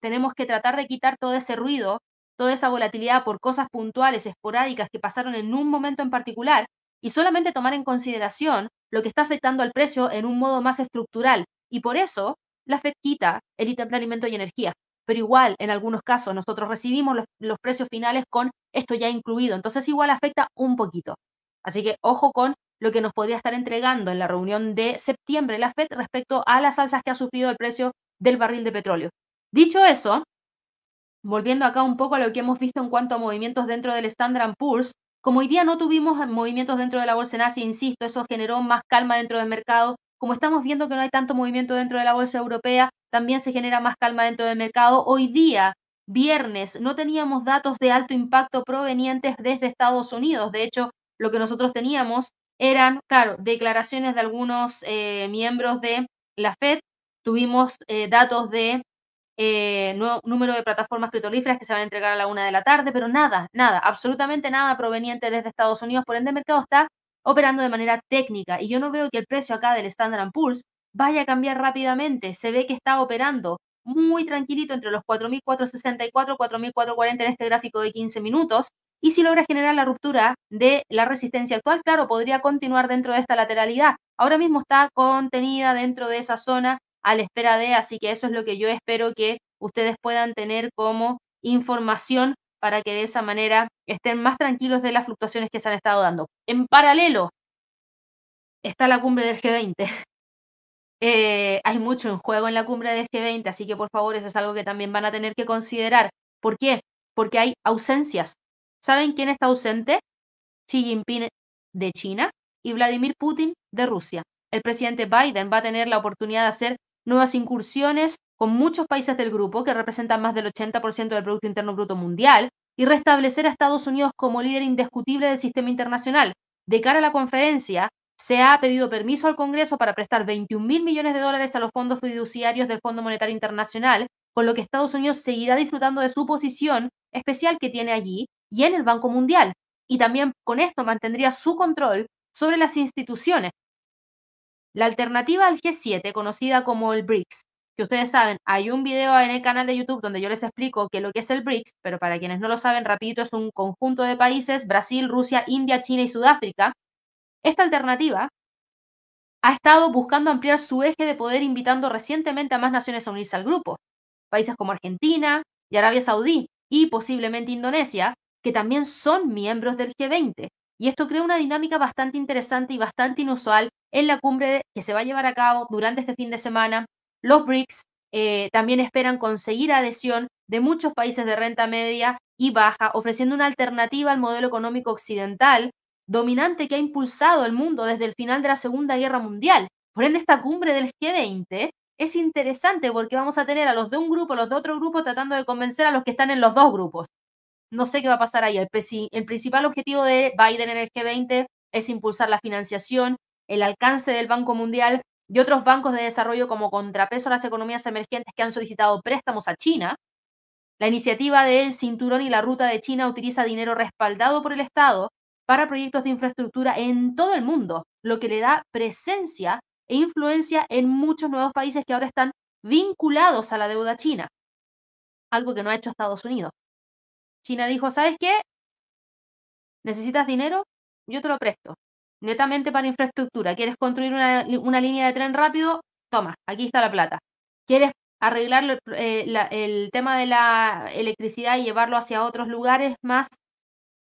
tenemos que tratar de quitar todo ese ruido, toda esa volatilidad por cosas puntuales, esporádicas que pasaron en un momento en particular y solamente tomar en consideración lo que está afectando al precio en un modo más estructural. Y por eso la FED quita el ítem de alimento y energía. Pero igual, en algunos casos, nosotros recibimos los, los precios finales con esto ya incluido. Entonces igual afecta un poquito. Así que ojo con lo que nos podría estar entregando en la reunión de septiembre la FED respecto a las alzas que ha sufrido el precio del barril de petróleo. Dicho eso, volviendo acá un poco a lo que hemos visto en cuanto a movimientos dentro del Standard Poor's, como hoy día no tuvimos movimientos dentro de la bolsa en Asia, insisto, eso generó más calma dentro del mercado. Como estamos viendo que no hay tanto movimiento dentro de la bolsa europea, también se genera más calma dentro del mercado. Hoy día, viernes, no teníamos datos de alto impacto provenientes desde Estados Unidos. De hecho, lo que nosotros teníamos eran, claro, declaraciones de algunos eh, miembros de la Fed. Tuvimos eh, datos de eh, número de plataformas petrolíferas que se van a entregar a la una de la tarde, pero nada, nada, absolutamente nada proveniente desde Estados Unidos. Por ende, el mercado está operando de manera técnica y yo no veo que el precio acá del Standard Poor's vaya a cambiar rápidamente. Se ve que está operando muy tranquilito entre los 4.464 4.440 en este gráfico de 15 minutos. Y si logra generar la ruptura de la resistencia actual, claro, podría continuar dentro de esta lateralidad. Ahora mismo está contenida dentro de esa zona a la espera de, así que eso es lo que yo espero que ustedes puedan tener como información para que de esa manera estén más tranquilos de las fluctuaciones que se han estado dando. En paralelo está la cumbre del G20. Eh, hay mucho en juego en la cumbre del G20, así que por favor eso es algo que también van a tener que considerar. ¿Por qué? Porque hay ausencias. ¿Saben quién está ausente? Xi Jinping de China y Vladimir Putin de Rusia. El presidente Biden va a tener la oportunidad de hacer nuevas incursiones con muchos países del grupo, que representan más del 80% del Producto Interno Bruto Mundial, y restablecer a Estados Unidos como líder indiscutible del sistema internacional. De cara a la conferencia, se ha pedido permiso al Congreso para prestar 21 mil millones de dólares a los fondos fiduciarios del Fondo Monetario Internacional, con lo que Estados Unidos seguirá disfrutando de su posición especial que tiene allí y en el Banco Mundial. Y también con esto mantendría su control sobre las instituciones, la alternativa al G7, conocida como el BRICS, que ustedes saben, hay un video en el canal de YouTube donde yo les explico qué es lo que es el BRICS, pero para quienes no lo saben, rapidito, es un conjunto de países, Brasil, Rusia, India, China y Sudáfrica. Esta alternativa ha estado buscando ampliar su eje de poder invitando recientemente a más naciones a unirse al grupo. Países como Argentina y Arabia Saudí y posiblemente Indonesia, que también son miembros del G20. Y esto crea una dinámica bastante interesante y bastante inusual en la cumbre que se va a llevar a cabo durante este fin de semana. Los BRICS eh, también esperan conseguir adhesión de muchos países de renta media y baja, ofreciendo una alternativa al modelo económico occidental dominante que ha impulsado el mundo desde el final de la Segunda Guerra Mundial. Por ende, esta cumbre del G20 es interesante porque vamos a tener a los de un grupo, los de otro grupo, tratando de convencer a los que están en los dos grupos. No sé qué va a pasar ahí. El, el principal objetivo de Biden en el G20 es impulsar la financiación, el alcance del Banco Mundial y otros bancos de desarrollo como contrapeso a las economías emergentes que han solicitado préstamos a China. La iniciativa del Cinturón y la Ruta de China utiliza dinero respaldado por el Estado para proyectos de infraestructura en todo el mundo, lo que le da presencia e influencia en muchos nuevos países que ahora están vinculados a la deuda china, algo que no ha hecho Estados Unidos. China dijo, ¿sabes qué? ¿Necesitas dinero? Yo te lo presto. Netamente para infraestructura. ¿Quieres construir una, línea de tren rápido? Toma, aquí está la plata. ¿Quieres arreglar eh, el tema de la electricidad y llevarlo hacia otros lugares más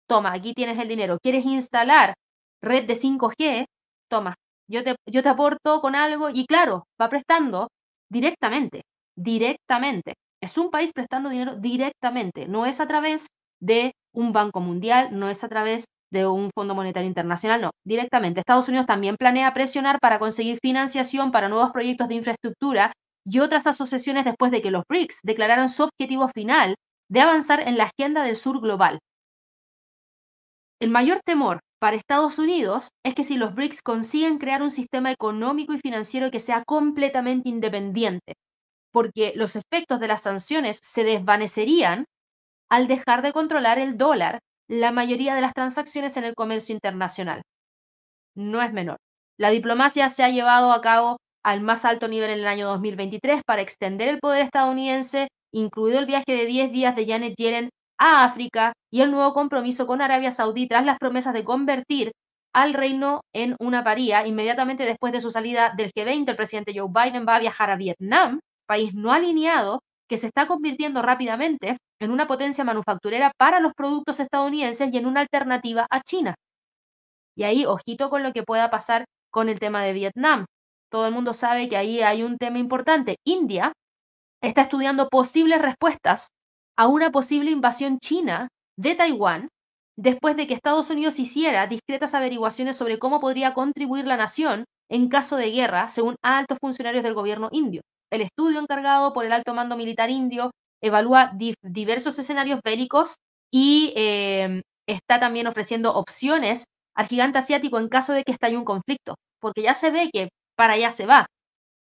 toma, aquí tienes el dinero. ¿Quieres instalar red de 5G? Toma, yo te, yo te aporto con algo y claro, va prestando directamente, directamente. Es un país prestando dinero directamente, no es a través de un banco mundial, no es a través de un Fondo Monetario Internacional, no, directamente. Estados Unidos también planea presionar para conseguir financiación para nuevos proyectos de infraestructura y otras asociaciones después de que los BRICS declararon su objetivo final de avanzar en la agenda del sur global, el mayor temor para Estados Unidos es que si los BRICS consiguen crear un sistema económico y financiero que sea completamente independiente, porque los efectos de las sanciones se desvanecerían al dejar de controlar el dólar la mayoría de las transacciones en el comercio internacional. No es menor. La diplomacia se ha llevado a cabo al más alto nivel en el año 2023 para extender el poder estadounidense, incluido el viaje de 10 días de Janet Yellen a África y el nuevo compromiso con Arabia Saudí tras las promesas de convertir al reino en una paría. Inmediatamente después de su salida del G20, el presidente Joe Biden va a viajar a Vietnam, país no alineado que se está convirtiendo rápidamente en una potencia manufacturera para los productos estadounidenses y en una alternativa a China. Y ahí, ojito con lo que pueda pasar con el tema de Vietnam. Todo el mundo sabe que ahí hay un tema importante. India está estudiando posibles respuestas a una posible invasión china de Taiwán después de que Estados Unidos hiciera discretas averiguaciones sobre cómo podría contribuir la nación en caso de guerra, según altos funcionarios del gobierno indio. El estudio encargado por el alto mando militar indio evalúa diversos escenarios bélicos y eh, está también ofreciendo opciones al gigante asiático en caso de que estalle un conflicto, porque ya se ve que para allá se va.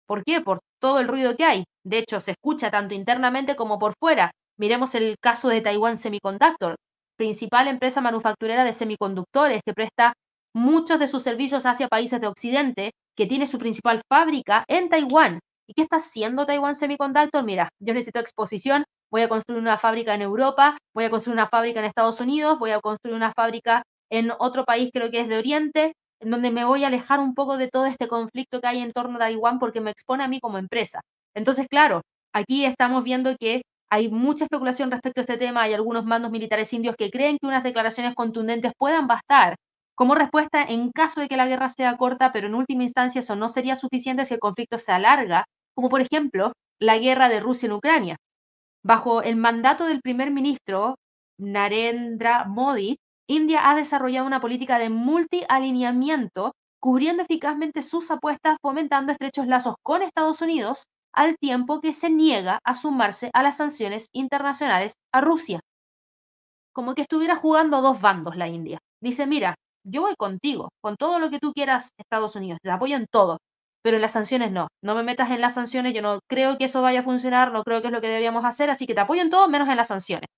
¿Por qué? Por todo el ruido que hay. De hecho, se escucha tanto internamente como por fuera. Miremos el caso de Taiwan Semiconductor, principal empresa manufacturera de semiconductores que presta muchos de sus servicios hacia países de Occidente, que tiene su principal fábrica en Taiwán. ¿Y qué está haciendo Taiwan Semiconductor? Mira, yo necesito exposición, voy a construir una fábrica en Europa, voy a construir una fábrica en Estados Unidos, voy a construir una fábrica en otro país, creo que es de Oriente, en donde me voy a alejar un poco de todo este conflicto que hay en torno a Taiwán porque me expone a mí como empresa. Entonces, claro, aquí estamos viendo que hay mucha especulación respecto a este tema. Hay algunos mandos militares indios que creen que unas declaraciones contundentes puedan bastar como respuesta en caso de que la guerra sea corta, pero en última instancia eso no sería suficiente si el conflicto se alarga, como por ejemplo la guerra de Rusia en Ucrania. Bajo el mandato del primer ministro Narendra Modi, India ha desarrollado una política de multialineamiento, cubriendo eficazmente sus apuestas, fomentando estrechos lazos con Estados Unidos al tiempo que se niega a sumarse a las sanciones internacionales a Rusia. Como que estuviera jugando dos bandos la India. Dice, mira, yo voy contigo, con todo lo que tú quieras, Estados Unidos, te apoyo en todo, pero en las sanciones no. No me metas en las sanciones, yo no creo que eso vaya a funcionar, no creo que es lo que deberíamos hacer, así que te apoyo en todo menos en las sanciones.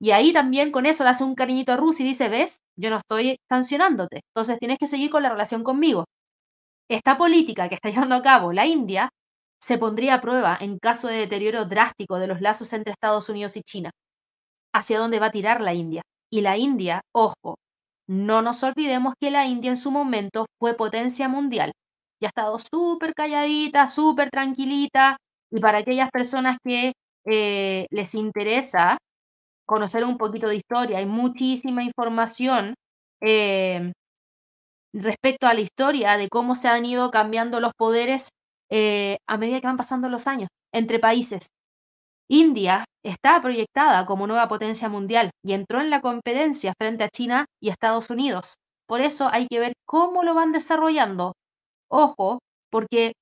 Y ahí también con eso le hace un cariñito a Rusia y dice, ves, yo no estoy sancionándote, entonces tienes que seguir con la relación conmigo. Esta política que está llevando a cabo la India se pondría a prueba en caso de deterioro drástico de los lazos entre Estados Unidos y China. ¿Hacia dónde va a tirar la India? Y la India, ojo, no nos olvidemos que la India en su momento fue potencia mundial ha estado súper calladita, súper tranquilita. Y para aquellas personas que eh, les interesa conocer un poquito de historia, hay muchísima información eh, respecto a la historia de cómo se han ido cambiando los poderes eh, a medida que van pasando los años entre países. India está proyectada como nueva potencia mundial y entró en la competencia frente a China y Estados Unidos. Por eso hay que ver cómo lo van desarrollando. Ojo, porque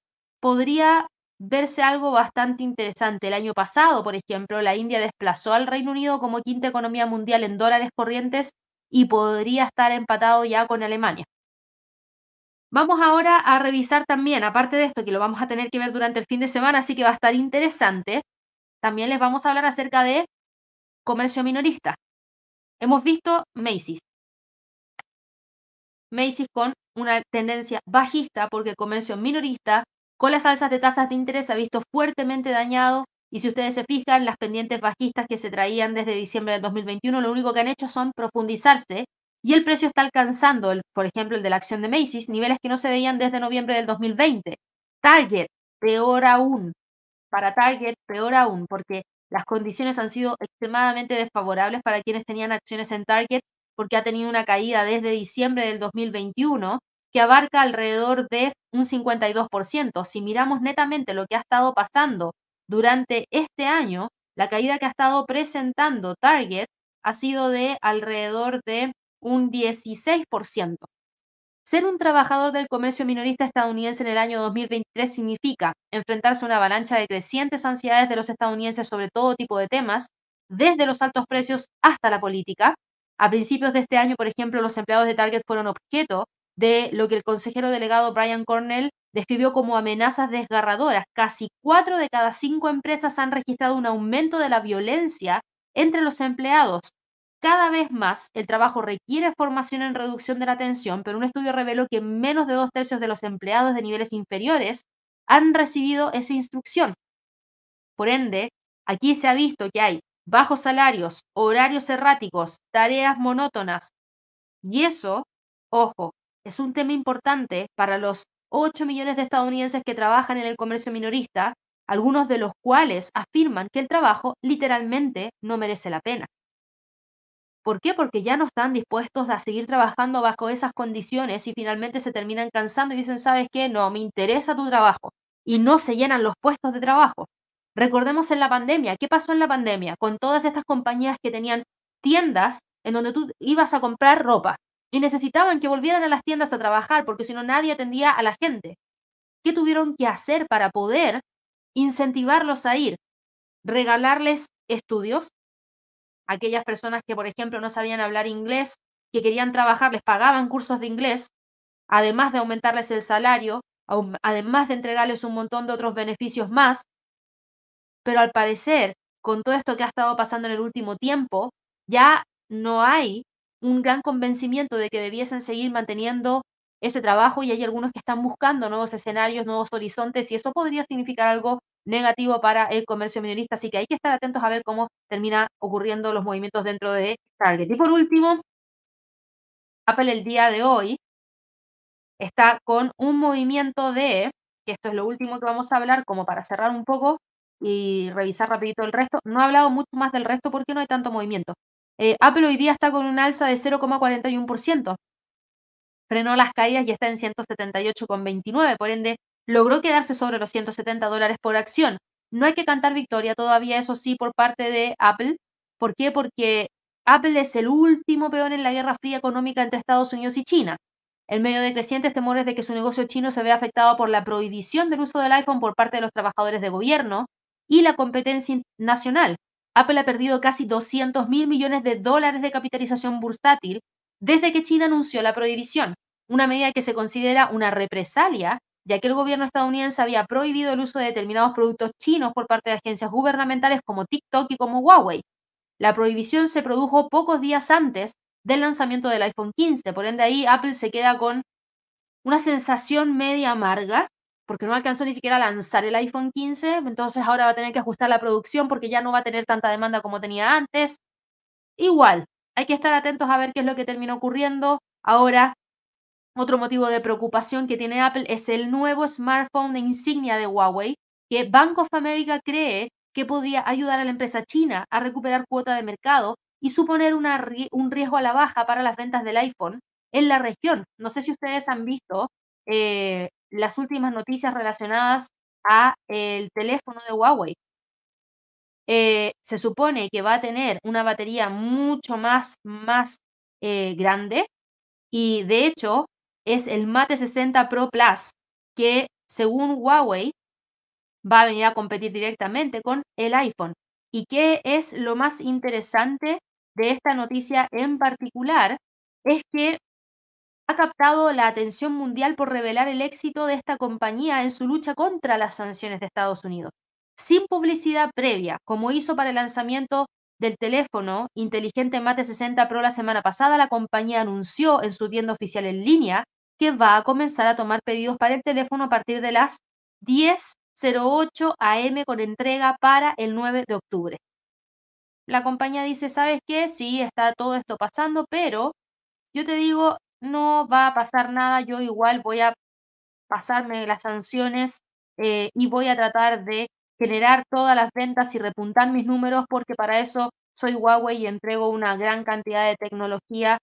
podría verse algo bastante interesante. El año pasado, por ejemplo, la India desplazó al Reino Unido como quinta economía mundial en dólares corrientes y podría estar empatado ya con Alemania. Vamos ahora a revisar también, aparte de esto, que lo vamos a tener que ver durante el fin de semana, así que va a estar interesante, también les vamos a hablar acerca de comercio minorista. Hemos visto Macy's. Macy's con una tendencia bajista porque el comercio minorista con las alzas de tasas de interés ha visto fuertemente dañado. Y si ustedes se fijan, las pendientes bajistas que se traían desde diciembre del 2021 lo único que han hecho son profundizarse. Y el precio está alcanzando, por ejemplo, el de la acción de Macy's, niveles que no se veían desde noviembre del 2020. Target, peor aún, para Target, peor aún, porque las condiciones han sido extremadamente desfavorables para quienes tenían acciones en Target, porque ha tenido una caída desde diciembre del 2021 que abarca alrededor de un 52%. Si miramos netamente lo que ha estado pasando durante este año, la caída que ha estado presentando Target ha sido de alrededor de un 16%. Ser un trabajador del comercio minorista estadounidense en el año 2023 significa enfrentarse a una avalancha de crecientes ansiedades de los estadounidenses sobre todo tipo de temas, desde los altos precios hasta la política. A principios de este año, por ejemplo, los empleados de Target fueron objeto de lo que el consejero delegado Brian Cornell describió como amenazas desgarradoras. Casi cuatro de cada cinco empresas han registrado un aumento de la violencia entre los empleados, cada vez más el trabajo requiere formación en reducción de la tensión, pero un estudio reveló que menos de dos tercios de los empleados de niveles inferiores han recibido esa instrucción. Por ende, aquí se ha visto que hay bajos salarios, horarios erráticos, tareas monótonas. Y eso, ojo, es un tema importante para los 8 millones de estadounidenses que trabajan en el comercio minorista, algunos de los cuales afirman que el trabajo literalmente no merece la pena. ¿Por qué? Porque ya no están dispuestos a seguir trabajando bajo esas condiciones y finalmente se terminan cansando y dicen, ¿sabes qué? No, me interesa tu trabajo. Y no se llenan los puestos de trabajo. Recordemos en la pandemia, ¿qué pasó en la pandemia? Con todas estas compañías que tenían tiendas en donde tú ibas a comprar ropa y necesitaban que volvieran a las tiendas a trabajar porque si no nadie atendía a la gente. ¿Qué tuvieron que hacer para poder incentivarlos a ir? Regalarles estudios, aquellas personas que, por ejemplo, no sabían hablar inglés, que querían trabajar, les pagaban cursos de inglés, además de aumentarles el salario, además de entregarles un montón de otros beneficios más. Pero al parecer, con todo esto que ha estado pasando en el último tiempo, ya no hay un gran convencimiento de que debiesen seguir manteniendo ese trabajo y hay algunos que están buscando nuevos escenarios, nuevos horizontes y eso podría significar algo negativo para el comercio minorista, así que hay que estar atentos a ver cómo termina ocurriendo los movimientos dentro de Target. Y por último, Apple el día de hoy está con un movimiento de, que esto es lo último que vamos a hablar, como para cerrar un poco y revisar rapidito el resto. No he hablado mucho más del resto porque no hay tanto movimiento. Eh, Apple hoy día está con un alza de 0,41%. Frenó las caídas y está en 178,29, por ende logró quedarse sobre los 170 dólares por acción. No hay que cantar victoria todavía, eso sí, por parte de Apple. ¿Por qué? Porque Apple es el último peón en la guerra fría económica entre Estados Unidos y China. En medio de crecientes temores de que su negocio chino se vea afectado por la prohibición del uso del iPhone por parte de los trabajadores de gobierno y la competencia nacional, Apple ha perdido casi 200 mil millones de dólares de capitalización bursátil desde que China anunció la prohibición, una medida que se considera una represalia ya que el gobierno estadounidense había prohibido el uso de determinados productos chinos por parte de agencias gubernamentales como TikTok y como Huawei. La prohibición se produjo pocos días antes del lanzamiento del iPhone 15, por ende ahí Apple se queda con una sensación media amarga, porque no alcanzó ni siquiera a lanzar el iPhone 15, entonces ahora va a tener que ajustar la producción porque ya no va a tener tanta demanda como tenía antes. Igual, hay que estar atentos a ver qué es lo que termina ocurriendo. Ahora, otro motivo de preocupación que tiene Apple es el nuevo smartphone de insignia de Huawei, que Bank of America cree que podría ayudar a la empresa china a recuperar cuota de mercado y suponer un riesgo a la baja para las ventas del iPhone en la región. No sé si ustedes han visto eh, las últimas noticias relacionadas a el teléfono de Huawei. Eh, se supone que va a tener una batería mucho más, más eh, grande y de hecho es el Mate 60 Pro Plus que según Huawei va a venir a competir directamente con el iPhone. ¿Y qué es lo más interesante de esta noticia en particular? Es que ha captado la atención mundial por revelar el éxito de esta compañía en su lucha contra las sanciones de Estados Unidos. Sin publicidad previa, como hizo para el lanzamiento del teléfono inteligente Mate 60 Pro la semana pasada, la compañía anunció en su tienda oficial en línea que va a comenzar a tomar pedidos para el teléfono a partir de las 10.08 am con entrega para el 9 de octubre. La compañía dice, ¿sabes qué? Sí, está todo esto pasando, pero yo te digo, no va a pasar nada, yo igual voy a pasarme las sanciones eh, y voy a tratar de generar todas las ventas y repuntar mis números porque para eso soy Huawei y entrego una gran cantidad de tecnología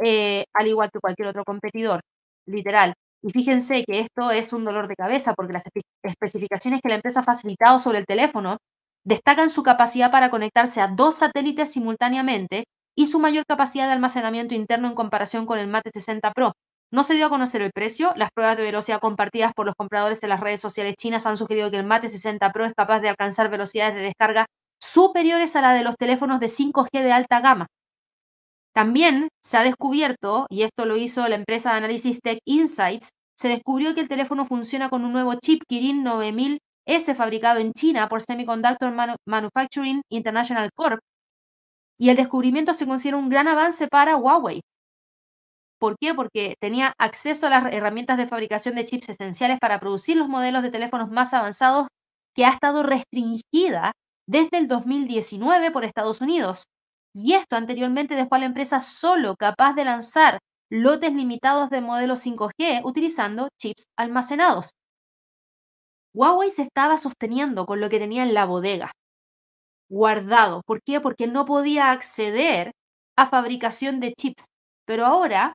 eh, al igual que cualquier otro competidor, literal. Y fíjense que esto es un dolor de cabeza porque las especificaciones que la empresa ha facilitado sobre el teléfono destacan su capacidad para conectarse a dos satélites simultáneamente y su mayor capacidad de almacenamiento interno en comparación con el Mate 60 Pro. No se dio a conocer el precio. Las pruebas de velocidad compartidas por los compradores en las redes sociales chinas han sugerido que el Mate 60 Pro es capaz de alcanzar velocidades de descarga superiores a la de los teléfonos de 5G de alta gama. También se ha descubierto, y esto lo hizo la empresa de análisis Tech Insights, se descubrió que el teléfono funciona con un nuevo chip Kirin 9000S fabricado en China por Semiconductor Manufacturing International Corp, y el descubrimiento se considera un gran avance para Huawei. ¿Por qué? Porque tenía acceso a las herramientas de fabricación de chips esenciales para producir los modelos de teléfonos más avanzados que ha estado restringida desde el 2019 por Estados Unidos. Y esto anteriormente dejó a la empresa solo capaz de lanzar lotes limitados de modelos 5G utilizando chips almacenados. Huawei se estaba sosteniendo con lo que tenía en la bodega, guardado. ¿Por qué? Porque no podía acceder a fabricación de chips. Pero ahora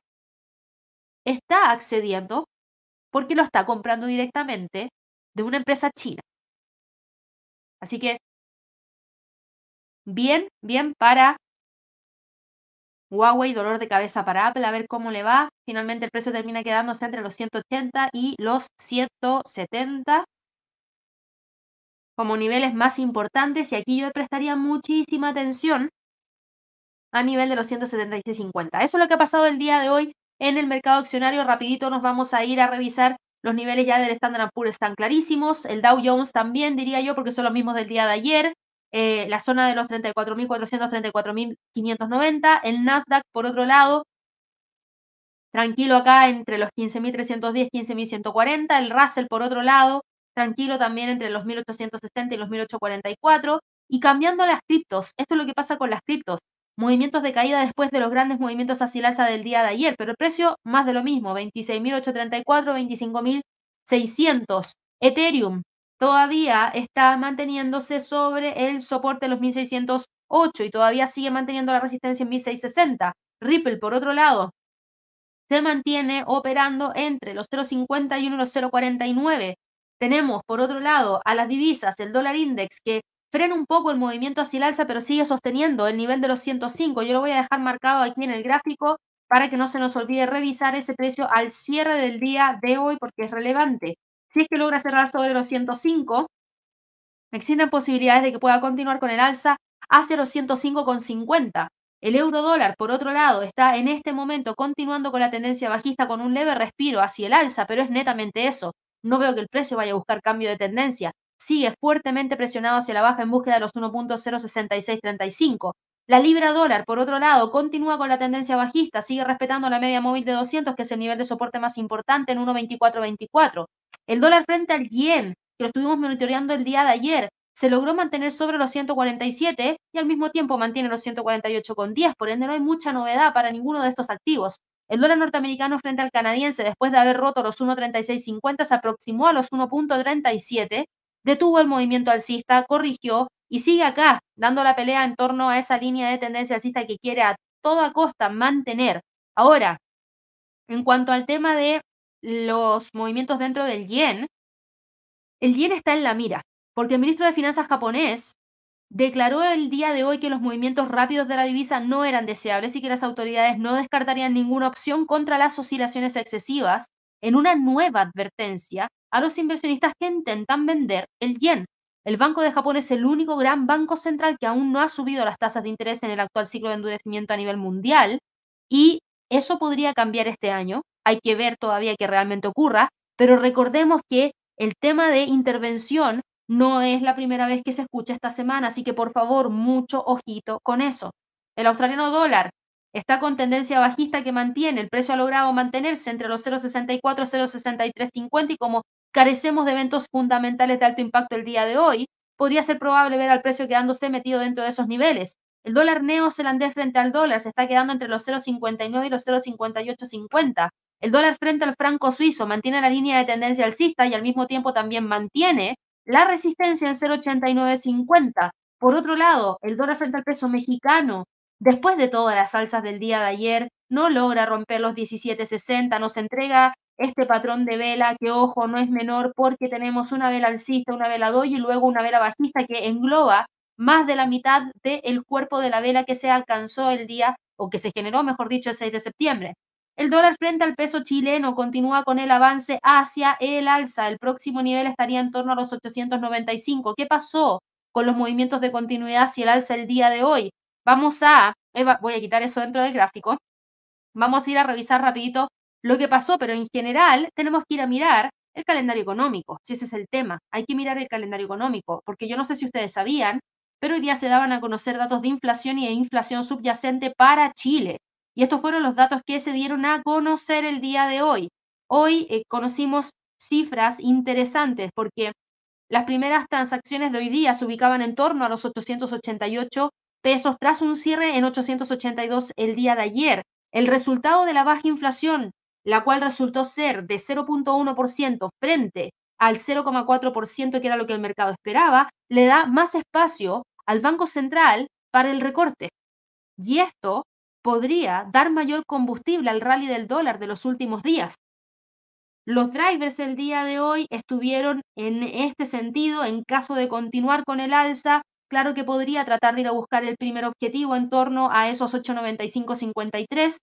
está accediendo porque lo está comprando directamente de una empresa china. Así que, bien, bien para Huawei, dolor de cabeza para Apple, a ver cómo le va. Finalmente el precio termina quedándose entre los 180 y los 170 como niveles más importantes y aquí yo prestaría muchísima atención a nivel de los 176.50. Eso es lo que ha pasado el día de hoy en el mercado accionario. Rapidito nos vamos a ir a revisar los niveles ya del Standard Poor's están clarísimos. El Dow Jones también, diría yo, porque son los mismos del día de ayer. Eh, la zona de los 34.400, 34.590. El Nasdaq, por otro lado, tranquilo acá entre los 15.310, 15.140. El Russell, por otro lado, tranquilo también entre los 1860 y los 1844. Y cambiando las criptos, esto es lo que pasa con las criptos. Movimientos de caída después de los grandes movimientos hacia el alza del día de ayer, pero el precio más de lo mismo, 26.834, 25.600. Ethereum todavía está manteniéndose sobre el soporte de los 1608 y todavía sigue manteniendo la resistencia en 1660. Ripple, por otro lado, se mantiene operando entre los 0.51 y los 0.49. Tenemos, por otro lado, a las divisas, el dólar index, que frena un poco el movimiento hacia el alza, pero sigue sosteniendo el nivel de los 105. Yo lo voy a dejar marcado aquí en el gráfico para que no se nos olvide revisar ese precio al cierre del día de hoy porque es relevante. Si es que logra cerrar sobre los 105, existen posibilidades de que pueda continuar con el alza hacia los 105,50. El euro dólar, por otro lado, está en este momento continuando con la tendencia bajista con un leve respiro hacia el alza, pero es netamente eso. No veo que el precio vaya a buscar cambio de tendencia. Sigue fuertemente presionado hacia la baja en búsqueda de los 1.06635. La libra dólar, por otro lado, continúa con la tendencia bajista, sigue respetando la media móvil de 200, que es el nivel de soporte más importante en 1.2424. El dólar frente al yen, que lo estuvimos monitoreando el día de ayer, se logró mantener sobre los 147 y al mismo tiempo mantiene los 148,10, por ende no hay mucha novedad para ninguno de estos activos. El dólar norteamericano frente al canadiense, después de haber roto los 1.3650, se aproximó a los 1.37, detuvo el movimiento alcista, corrigió y sigue acá, dando la pelea en torno a esa línea de tendencia alcista que quiere a toda costa mantener. Ahora, en cuanto al tema de los movimientos dentro del yen, el yen está en la mira porque el ministro de Finanzas japonés declaró el día de hoy que los movimientos rápidos de la divisa no eran deseables y que las autoridades no descartarían ninguna opción contra las oscilaciones excesivas en una nueva advertencia a los inversionistas que intentan vender el yen. El Banco de Japón es el único gran banco central que aún no ha subido las tasas de interés en el actual ciclo de endurecimiento a nivel mundial y eso podría cambiar este año. Hay que ver todavía que realmente ocurra, pero recordemos que el tema de intervención no es la primera vez que se escucha esta semana, así que por favor, mucho ojito con eso. El australiano dólar está con tendencia bajista que mantiene, el precio ha logrado mantenerse entre los 0,64 y 0,6350 y como carecemos de eventos fundamentales de alto impacto el día de hoy, podría ser probable ver al precio quedándose metido dentro de esos niveles. El dólar neozelandés frente al dólar se está quedando entre los 0,59 y los 0,5850. El dólar frente al franco suizo mantiene la línea de tendencia alcista y al mismo tiempo también mantiene la resistencia en 0,8950. Por otro lado, el dólar frente al peso mexicano, después de todas las alzas del día de ayer, no logra romper los 17.60, nos entrega este patrón de vela que, ojo, no es menor porque tenemos una vela alcista, una vela doy y luego una vela bajista que engloba más de la mitad del cuerpo de la vela que se alcanzó el día, o que se generó, mejor dicho, el 6 de septiembre. El dólar frente al peso chileno continúa con el avance hacia el alza. El próximo nivel estaría en torno a los 895. ¿Qué pasó con los movimientos de continuidad hacia el alza el día de hoy? Vamos a, voy a quitar eso dentro del gráfico. Vamos a ir a revisar rapidito lo que pasó, pero en general tenemos que ir a mirar el calendario económico, si ese es el tema. Hay que mirar el calendario económico, porque yo no sé si ustedes sabían, pero hoy día se daban a conocer datos de inflación y de inflación subyacente para Chile. Y estos fueron los datos que se dieron a conocer el día de hoy. Hoy eh, conocimos cifras interesantes porque las primeras transacciones de hoy día se ubicaban en torno a los 888 pesos tras un cierre en 882 el día de ayer. El resultado de la baja inflación, la cual resultó ser de 0.1% frente al 0,4% que era lo que el mercado esperaba, le da más espacio al Banco Central para el recorte. Y esto podría dar mayor combustible al rally del dólar de los últimos días. Los drivers el día de hoy estuvieron en este sentido, en caso de continuar con el alza, claro que podría tratar de ir a buscar el primer objetivo en torno a esos 895.53.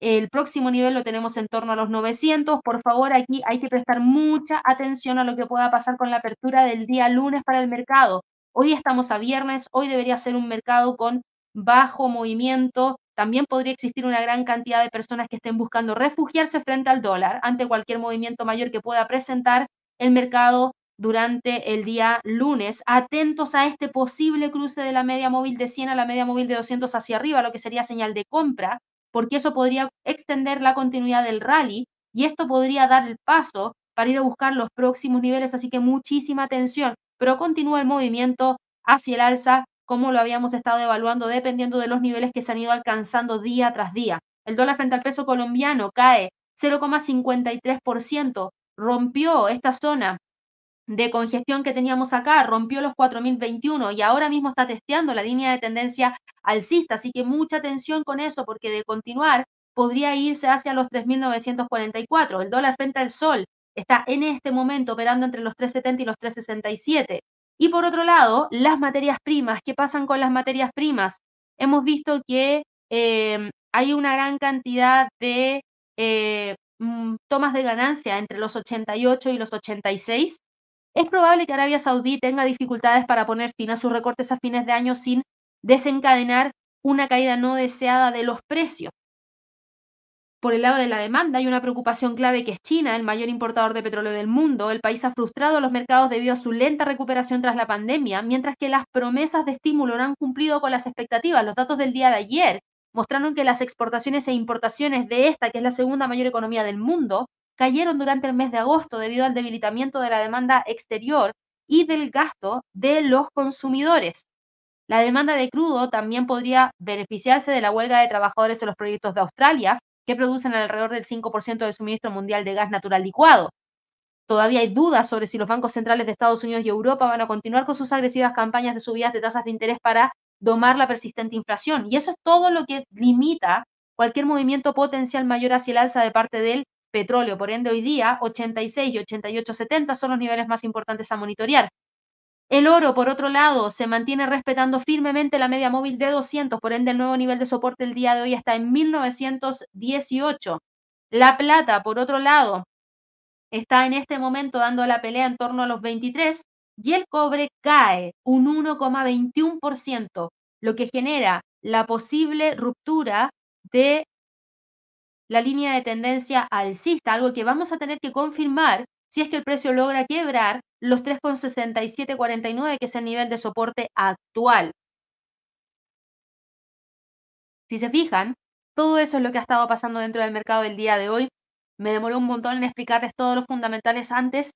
El próximo nivel lo tenemos en torno a los 900. Por favor, aquí hay que prestar mucha atención a lo que pueda pasar con la apertura del día lunes para el mercado. Hoy estamos a viernes, hoy debería ser un mercado con bajo movimiento, también podría existir una gran cantidad de personas que estén buscando refugiarse frente al dólar ante cualquier movimiento mayor que pueda presentar el mercado durante el día lunes. Atentos a este posible cruce de la media móvil de 100 a la media móvil de 200 hacia arriba, lo que sería señal de compra, porque eso podría extender la continuidad del rally y esto podría dar el paso para ir a buscar los próximos niveles, así que muchísima atención, pero continúa el movimiento hacia el alza como lo habíamos estado evaluando dependiendo de los niveles que se han ido alcanzando día tras día. El dólar frente al peso colombiano cae 0,53%, rompió esta zona de congestión que teníamos acá, rompió los 4.021 y ahora mismo está testeando la línea de tendencia alcista, así que mucha atención con eso porque de continuar podría irse hacia los 3.944. El dólar frente al sol está en este momento operando entre los 3.70 y los 3.67. Y por otro lado, las materias primas. ¿Qué pasan con las materias primas? Hemos visto que em, hay una gran cantidad de eh, mm, tomas de ganancia entre los 88 y los 86. Es probable que Arabia Saudí tenga dificultades para poner fin a sus recortes a fines de año sin desencadenar una caída no deseada de los precios. Por el lado de la demanda hay una preocupación clave que es China, el mayor importador de petróleo del mundo. El país ha frustrado a los mercados debido a su lenta recuperación tras la pandemia, mientras que las promesas de estímulo no han cumplido con las expectativas. Los datos del día de ayer mostraron que las exportaciones e importaciones de esta, que es la segunda mayor economía del mundo, cayeron durante el mes de agosto debido al debilitamiento de la demanda exterior y del gasto de los consumidores. La demanda de crudo también podría beneficiarse de la huelga de trabajadores en los proyectos de Australia, que producen alrededor del 5% del suministro mundial de gas natural licuado. Todavía hay dudas sobre si los bancos centrales de Estados Unidos y Europa van a continuar con sus agresivas campañas de subidas de tasas de interés para domar la persistente inflación. Y eso es todo lo que limita cualquier movimiento potencial mayor hacia el alza de parte del petróleo. Por ende, hoy día 86 y 88.70 son los niveles más importantes a monitorear. El oro, por otro lado, se mantiene respetando firmemente la media móvil de 200, por ende el nuevo nivel de soporte el día de hoy está en 1918. La plata, por otro lado, está en este momento dando la pelea en torno a los 23 y el cobre cae un 1,21%, lo que genera la posible ruptura de la línea de tendencia alcista, algo que vamos a tener que confirmar si es que el precio logra quebrar los 3,6749, que es el nivel de soporte actual. Si se fijan, todo eso es lo que ha estado pasando dentro del mercado del día de hoy. Me demoré un montón en explicarles todos los fundamentales antes,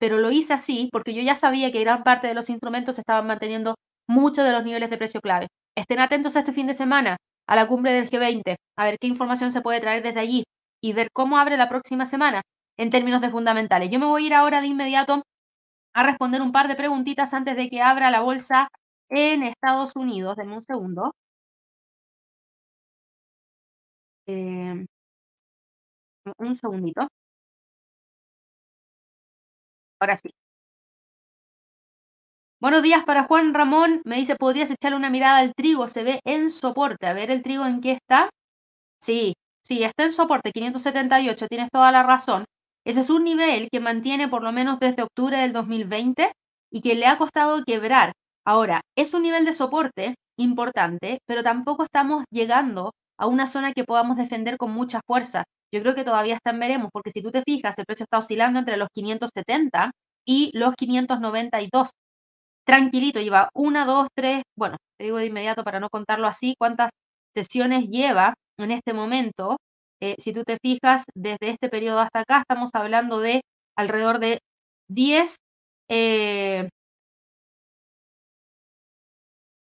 pero lo hice así porque yo ya sabía que gran parte de los instrumentos estaban manteniendo muchos de los niveles de precio clave. Estén atentos a este fin de semana a la cumbre del G20, a ver qué información se puede traer desde allí y ver cómo abre la próxima semana en términos de fundamentales. Yo me voy a ir ahora de inmediato a responder un par de preguntitas antes de que abra la bolsa en Estados Unidos. Denme un segundo. Eh, un segundito. Ahora sí. Buenos días para Juan Ramón. Me dice, ¿podrías echarle una mirada al trigo? Se ve en soporte. A ver el trigo en qué está. Sí, sí, está en soporte, 578. Tienes toda la razón. Ese es un nivel que mantiene por lo menos desde octubre del 2020 y que le ha costado quebrar. Ahora, es un nivel de soporte importante, pero tampoco estamos llegando a una zona que podamos defender con mucha fuerza. Yo creo que todavía está en veremos, porque si tú te fijas, el precio está oscilando entre los 570 y los 592 tranquilito, lleva una, dos, tres, bueno, te digo de inmediato para no contarlo así, cuántas sesiones lleva en este momento. Eh, si tú te fijas, desde este periodo hasta acá estamos hablando de alrededor de 10, eh,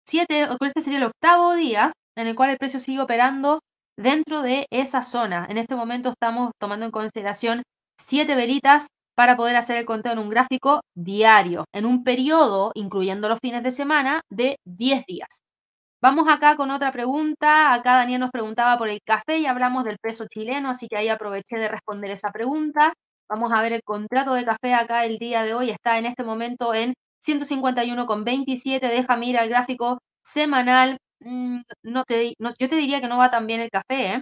7, este sería el octavo día en el cual el precio sigue operando dentro de esa zona. En este momento estamos tomando en consideración 7 velitas para poder hacer el conteo en un gráfico diario, en un periodo, incluyendo los fines de semana, de 10 días. Vamos acá con otra pregunta. Acá Daniel nos preguntaba por el café y hablamos del peso chileno, así que ahí aproveché de responder esa pregunta. Vamos a ver el contrato de café acá el día de hoy. Está en este momento en 151,27. Deja mira el gráfico semanal. Mm, no te, yo te diría que no va tan bien el café. ¿eh?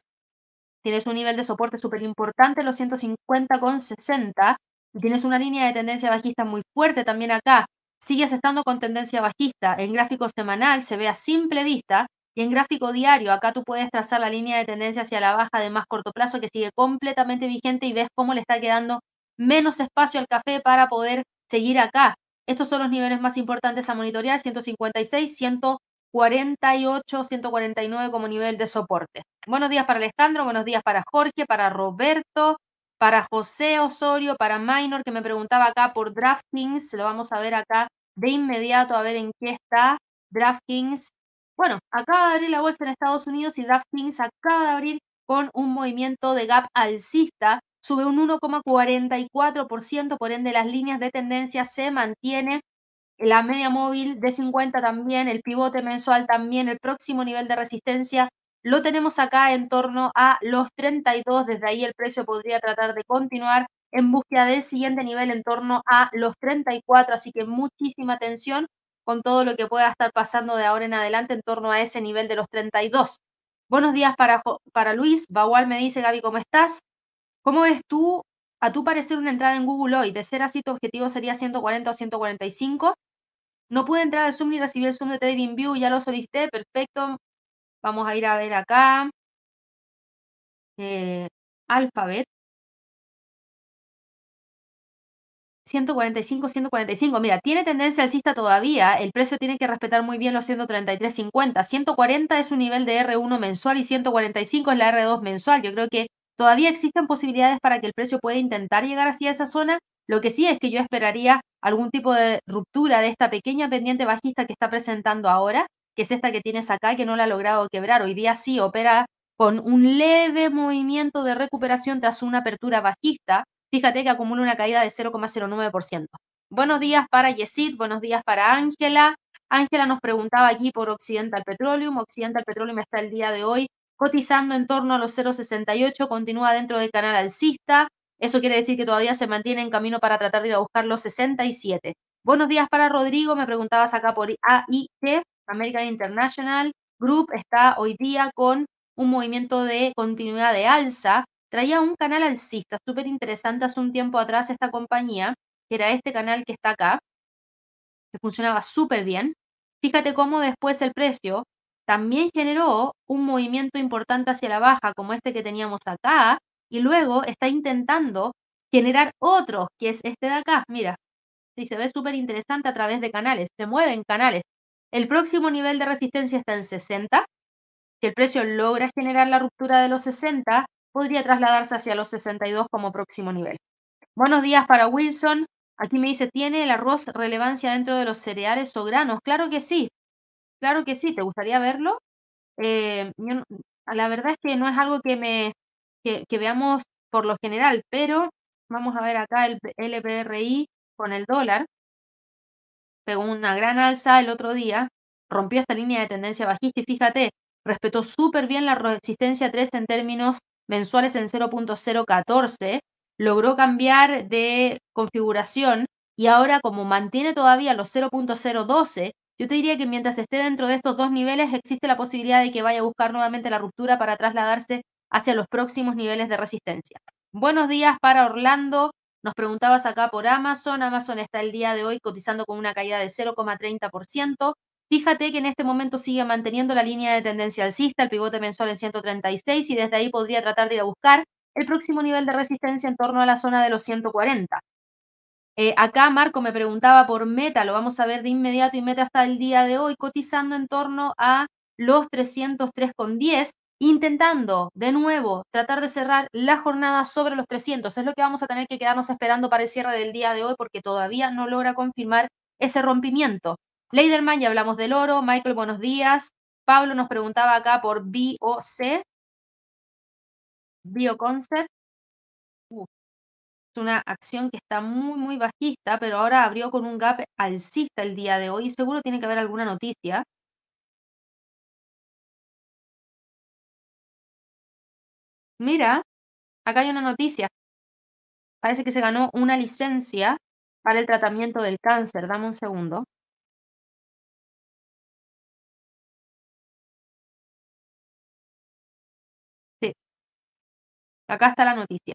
Tienes un nivel de soporte súper importante, los 150,60 tienes una línea de tendencia bajista muy fuerte también acá, sigues estando con tendencia bajista. En gráfico semanal se ve a simple vista y en gráfico diario acá tú puedes trazar la línea de tendencia hacia la baja de más corto plazo que sigue completamente vigente y ves cómo le está quedando menos espacio al café para poder seguir acá. Estos son los niveles más importantes a monitorear, 156, 148, 149 como nivel de soporte. Buenos días para Alejandro, buenos días para Jorge, para Roberto, para José Osorio, para Minor, que me preguntaba acá por DraftKings, lo vamos a ver acá de inmediato, a ver en qué está DraftKings. Bueno, acaba de abrir la bolsa en Estados Unidos y DraftKings acaba de abrir con un movimiento de gap alcista, sube un 1,44%, por ende las líneas de tendencia se mantiene, la media móvil de 50 también, el pivote mensual también, el próximo nivel de resistencia lo tenemos acá en torno a los 32, desde ahí el precio podría tratar de continuar en búsqueda del siguiente nivel en torno a los 34, así que muchísima atención con todo lo que pueda estar pasando de ahora en adelante en torno a ese nivel de los 32. Buenos días para, para Luis. Bagual me dice, Gaby, ¿cómo estás? ¿Cómo ves tú, a tu parecer, una entrada en Google hoy? De ser así, tu objetivo sería 140 o 145. No pude entrar al Zoom ni recibir el Zoom de TradingView, ya lo solicité, perfecto. Vamos a ir a ver acá. Eh, Alphabet. 145, 145. Mira, tiene tendencia alcista todavía. El precio tiene que respetar muy bien los 133.50. 140 es un nivel de R1 mensual y 145 es la R2 mensual. Yo creo que Todavía existen posibilidades para que el precio pueda intentar llegar hacia esa zona. Lo que sí es que yo esperaría algún tipo de ruptura de esta pequeña pendiente bajista que está presentando ahora, que es esta que tienes acá, que no la ha logrado quebrar. Hoy día sí opera con un leve movimiento de recuperación tras una apertura bajista. Fíjate que acumula una caída de 0,09%. Buenos días para Yesid, buenos días para Ángela. Ángela nos preguntaba aquí por Occidental Petroleum. Occidental Petroleum está el día de hoy cotizando en torno a los 0,68, continúa dentro del canal alcista. Eso quiere decir que todavía se mantiene en camino para tratar de ir a buscar los 67. Buenos días para Rodrigo, me preguntabas acá por AIT, American International Group, está hoy día con un movimiento de continuidad de alza. Traía un canal alcista súper interesante hace un tiempo atrás esta compañía, que era este canal que está acá, que funcionaba súper bien. Fíjate cómo después el precio también generó un movimiento importante hacia la baja, como este que teníamos acá, y luego está intentando generar otro, que es este de acá. Mira, si se ve súper interesante a través de canales, se mueven canales. El próximo nivel de resistencia está en 60. Si el precio logra generar la ruptura de los 60, podría trasladarse hacia los 62 como próximo nivel. Buenos días para Wilson. Aquí me dice, ¿tiene el arroz relevancia dentro de los cereales o granos? Claro que sí. Claro que sí, ¿te gustaría verlo? Eh, la verdad es que no es algo que me que, veamos por lo general, pero vamos a ver acá el LPRI con el dólar. Pegó una gran alza el otro día, rompió esta línea de tendencia bajista y fíjate, respetó súper bien la resistencia 3 en términos mensuales en 0.014, logró cambiar de configuración y ahora como mantiene todavía los 0.012, yo te diría que mientras esté dentro de estos dos niveles existe la posibilidad de que vaya a buscar nuevamente la ruptura para trasladarse hacia los próximos niveles de resistencia. Buenos días para Orlando. Nos preguntabas acá por Amazon. Amazon está el día de hoy cotizando con una caída de 0,30%. Fíjate que en este momento sigue manteniendo la línea de tendencia alcista, el pivote mensual en 136 y desde ahí podría tratar de ir a buscar el próximo nivel de resistencia en torno a la zona de los 140. Eh, acá Marco me preguntaba por Meta, lo vamos a ver de inmediato y Meta está el día de hoy cotizando en torno a los 303,10, intentando de nuevo tratar de cerrar la jornada sobre los 300. Es lo que vamos a tener que quedarnos esperando para el cierre del día de hoy porque todavía no logra confirmar ese rompimiento. Leiderman, ya hablamos del oro. Michael, buenos días. Pablo nos preguntaba acá por BOC, Bioconcept es una acción que está muy, muy bajista, pero ahora abrió con un gap alcista el día de hoy seguro tiene que haber alguna noticia. Mira, acá hay una noticia. Parece que se ganó una licencia para el tratamiento del cáncer. Dame un segundo. Sí. Acá está la noticia.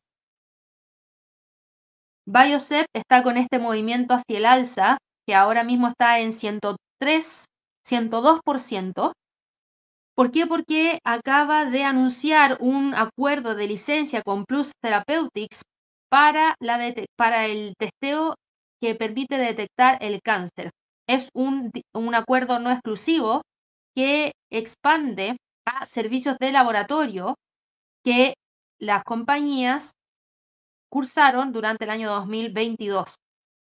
Biosep está con este movimiento hacia el alza, que ahora mismo está en 103, 102%. ¿Por qué? Porque acaba de anunciar un acuerdo de licencia con Plus Therapeutics para, el testeo que permite detectar el cáncer. Es un, un acuerdo no exclusivo que expande a servicios de laboratorio que las compañías cursaron durante el año 2022.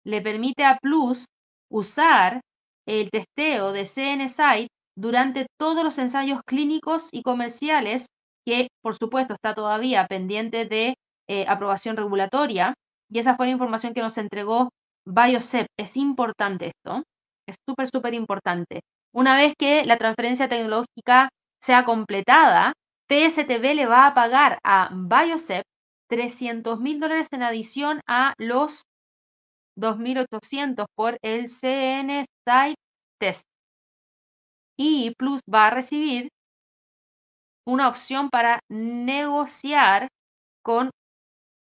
Le permite a Plus usar el testeo de CNSite durante todos los ensayos clínicos y comerciales que, por supuesto, está todavía pendiente de eh, aprobación regulatoria. Y esa fue la información que nos entregó Biosep. Es importante esto, es súper, súper importante. Una vez que la transferencia tecnológica sea completada, PSTV le va a pagar a Biosep 300 mil dólares en adición a los 2.800 por el CN Test. Y Plus va a recibir una opción para negociar con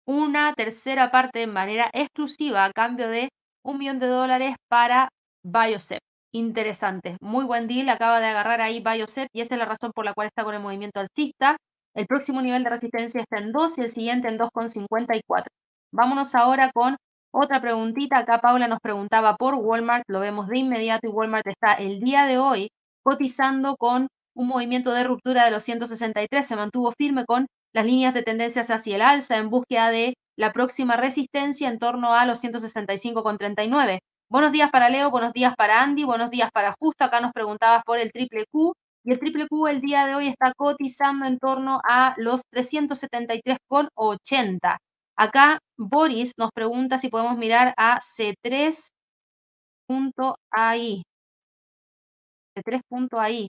una tercera parte de manera exclusiva a cambio de un millón de dólares para Biosep. Interesante, muy buen deal, acaba de agarrar ahí Biosep y esa es la razón por la cual está con el movimiento alcista. El próximo nivel de resistencia está en 2 y el siguiente en 2,54. Vámonos ahora con otra preguntita. Acá Paula nos preguntaba por Walmart. Lo vemos de inmediato y Walmart está el día de hoy cotizando con un movimiento de ruptura de los 163. Se mantuvo firme con las líneas de tendencias hacia el alza en búsqueda de la próxima resistencia en torno a los 165,39. Buenos días para Leo, buenos días para Andy, buenos días para Justo. Acá nos preguntabas por el triple Q. Y el triple Q el día de hoy está cotizando en torno a los 373,80. Acá Boris nos pregunta si podemos mirar a C3.ai. C3.ai.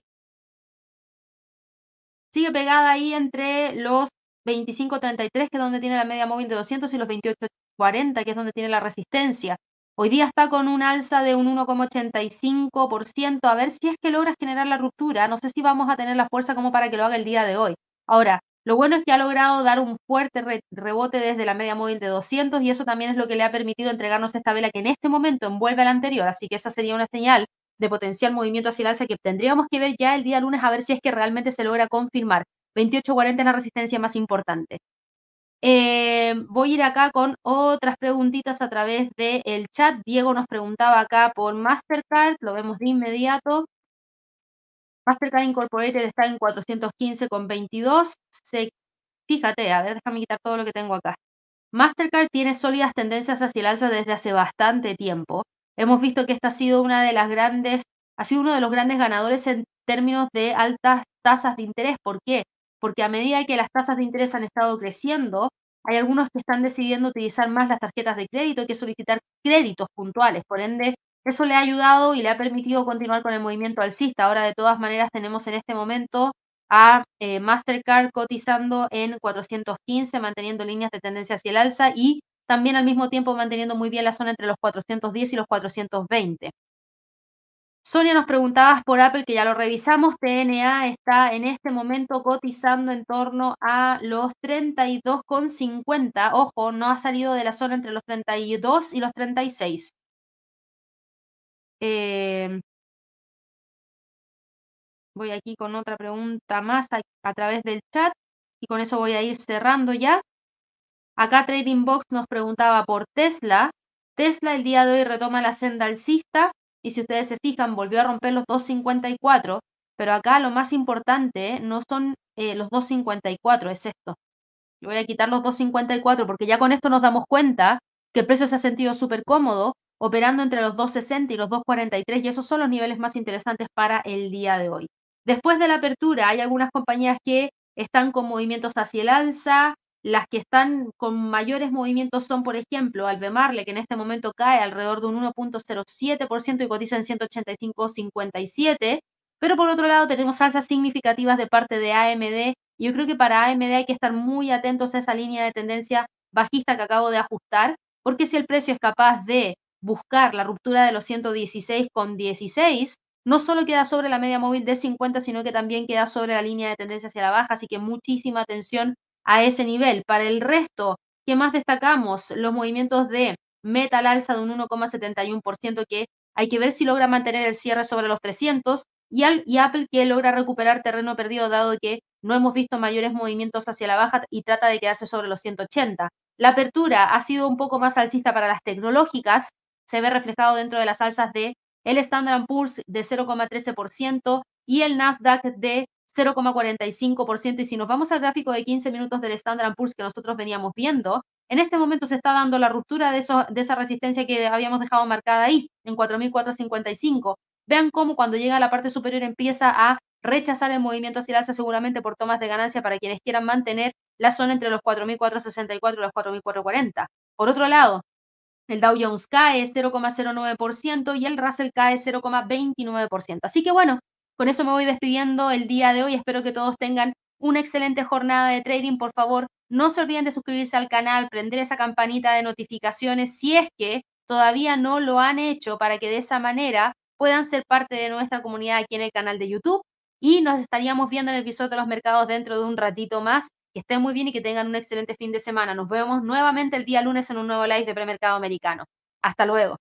Sigue pegada ahí entre los 25.33, que es donde tiene la media móvil de 200, y los 28.40, que es donde tiene la resistencia. Hoy día está con un alza de un 1,85%. A ver si es que logra generar la ruptura. No sé si vamos a tener la fuerza como para que lo haga el día de hoy. Ahora, lo bueno es que ha logrado dar un fuerte rebote desde la media móvil de 200 y eso también es lo que le ha permitido entregarnos esta vela que en este momento envuelve a la anterior. Así que esa sería una señal de potencial movimiento hacia el alza que tendríamos que ver ya el día lunes a ver si es que realmente se logra confirmar. 28.40 es la resistencia más importante. Eh, voy a ir acá con otras preguntitas a través del chat. Diego nos preguntaba acá por Mastercard, lo vemos de inmediato. Mastercard Incorporated está en 415,22. Se, fíjate, a ver, déjame quitar todo lo que tengo acá. Mastercard tiene sólidas tendencias hacia el alza desde hace bastante tiempo. Hemos visto que esta ha sido una de las grandes, ha sido uno de los grandes ganadores en términos de altas tasas de interés. ¿Por qué? Porque a medida que las tasas de interés han estado creciendo, hay algunos que están decidiendo utilizar más las tarjetas de crédito que solicitar créditos puntuales. Por ende, eso le ha ayudado y le ha permitido continuar con el movimiento alcista. Ahora, de todas maneras, tenemos en este momento a eh, Mastercard cotizando en 415, manteniendo líneas de tendencia hacia el alza y también al mismo tiempo manteniendo muy bien la zona entre los 410 y los 420. Sonia nos preguntaba por Apple, que ya lo revisamos. TNA está en este momento cotizando en torno a los 32,50. Ojo, no ha salido de la zona entre los 32 y los 36. Eh, voy aquí con otra pregunta más a través del chat y con eso voy a ir cerrando ya. Acá Trading Box nos preguntaba por Tesla. Tesla el día de hoy retoma la senda alcista y si ustedes se fijan volvió a romper los 2.54, pero acá lo más importante no son eh, los 2.54, es esto. Yo voy a quitar los 2.54 porque ya con esto nos damos cuenta que el precio se ha sentido súper cómodo operando entre los 2.60 y los 2.43 y esos son los niveles más interesantes para el día de hoy. Después de la apertura hay algunas compañías que están con movimientos hacia el alza, las que están con mayores movimientos son, por ejemplo, Albemarle, que en este momento cae alrededor de un 1.07% y cotiza en 185.57. Pero por otro lado tenemos alzas significativas de parte de AMD. Y yo creo que para AMD hay que estar muy atentos a esa línea de tendencia bajista que acabo de ajustar, porque si el precio es capaz de buscar la ruptura de los 116,16, no solo queda sobre la media móvil de 50, sino que también queda sobre la línea de tendencia hacia la baja, así que muchísima atención a ese nivel. Para el resto, ¿qué más destacamos? Los movimientos de metal alza de un 1,71% que hay que ver si logra mantener el cierre sobre los 300 y, y, Apple que logra recuperar terreno perdido dado que no hemos visto mayores movimientos hacia la baja y trata de quedarse sobre los 180. La apertura ha sido un poco más alcista para las tecnológicas, se ve reflejado dentro de las alzas de el Standard Poor's de 0,13% y el Nasdaq de 0,45%. Y si nos vamos al gráfico de 15 minutos del Standard Poor's que nosotros veníamos viendo, en este momento se está dando la ruptura de, eso, de esa resistencia que habíamos dejado marcada ahí, en 4.455. Vean cómo cuando llega a la parte superior empieza a rechazar el movimiento hacia el alza seguramente por tomas de ganancia para quienes quieran mantener la zona entre los 4.464 y los 4.440. Por otro lado, el Dow Jones cae 0,09% y el Russell cae 0,29%. Así que bueno, con eso me voy despidiendo el día de hoy. Espero que todos tengan una excelente jornada de trading. Por favor, no se olviden de suscribirse al canal, prender esa campanita de notificaciones si es que todavía no lo han hecho para que de esa manera puedan ser parte de nuestra comunidad aquí en el canal de YouTube. Y nos estaríamos viendo en el visor de los mercados dentro de un ratito más. Que estén muy bien y que tengan un excelente fin de semana. Nos vemos nuevamente el día lunes en un nuevo live de premercado americano. Hasta luego.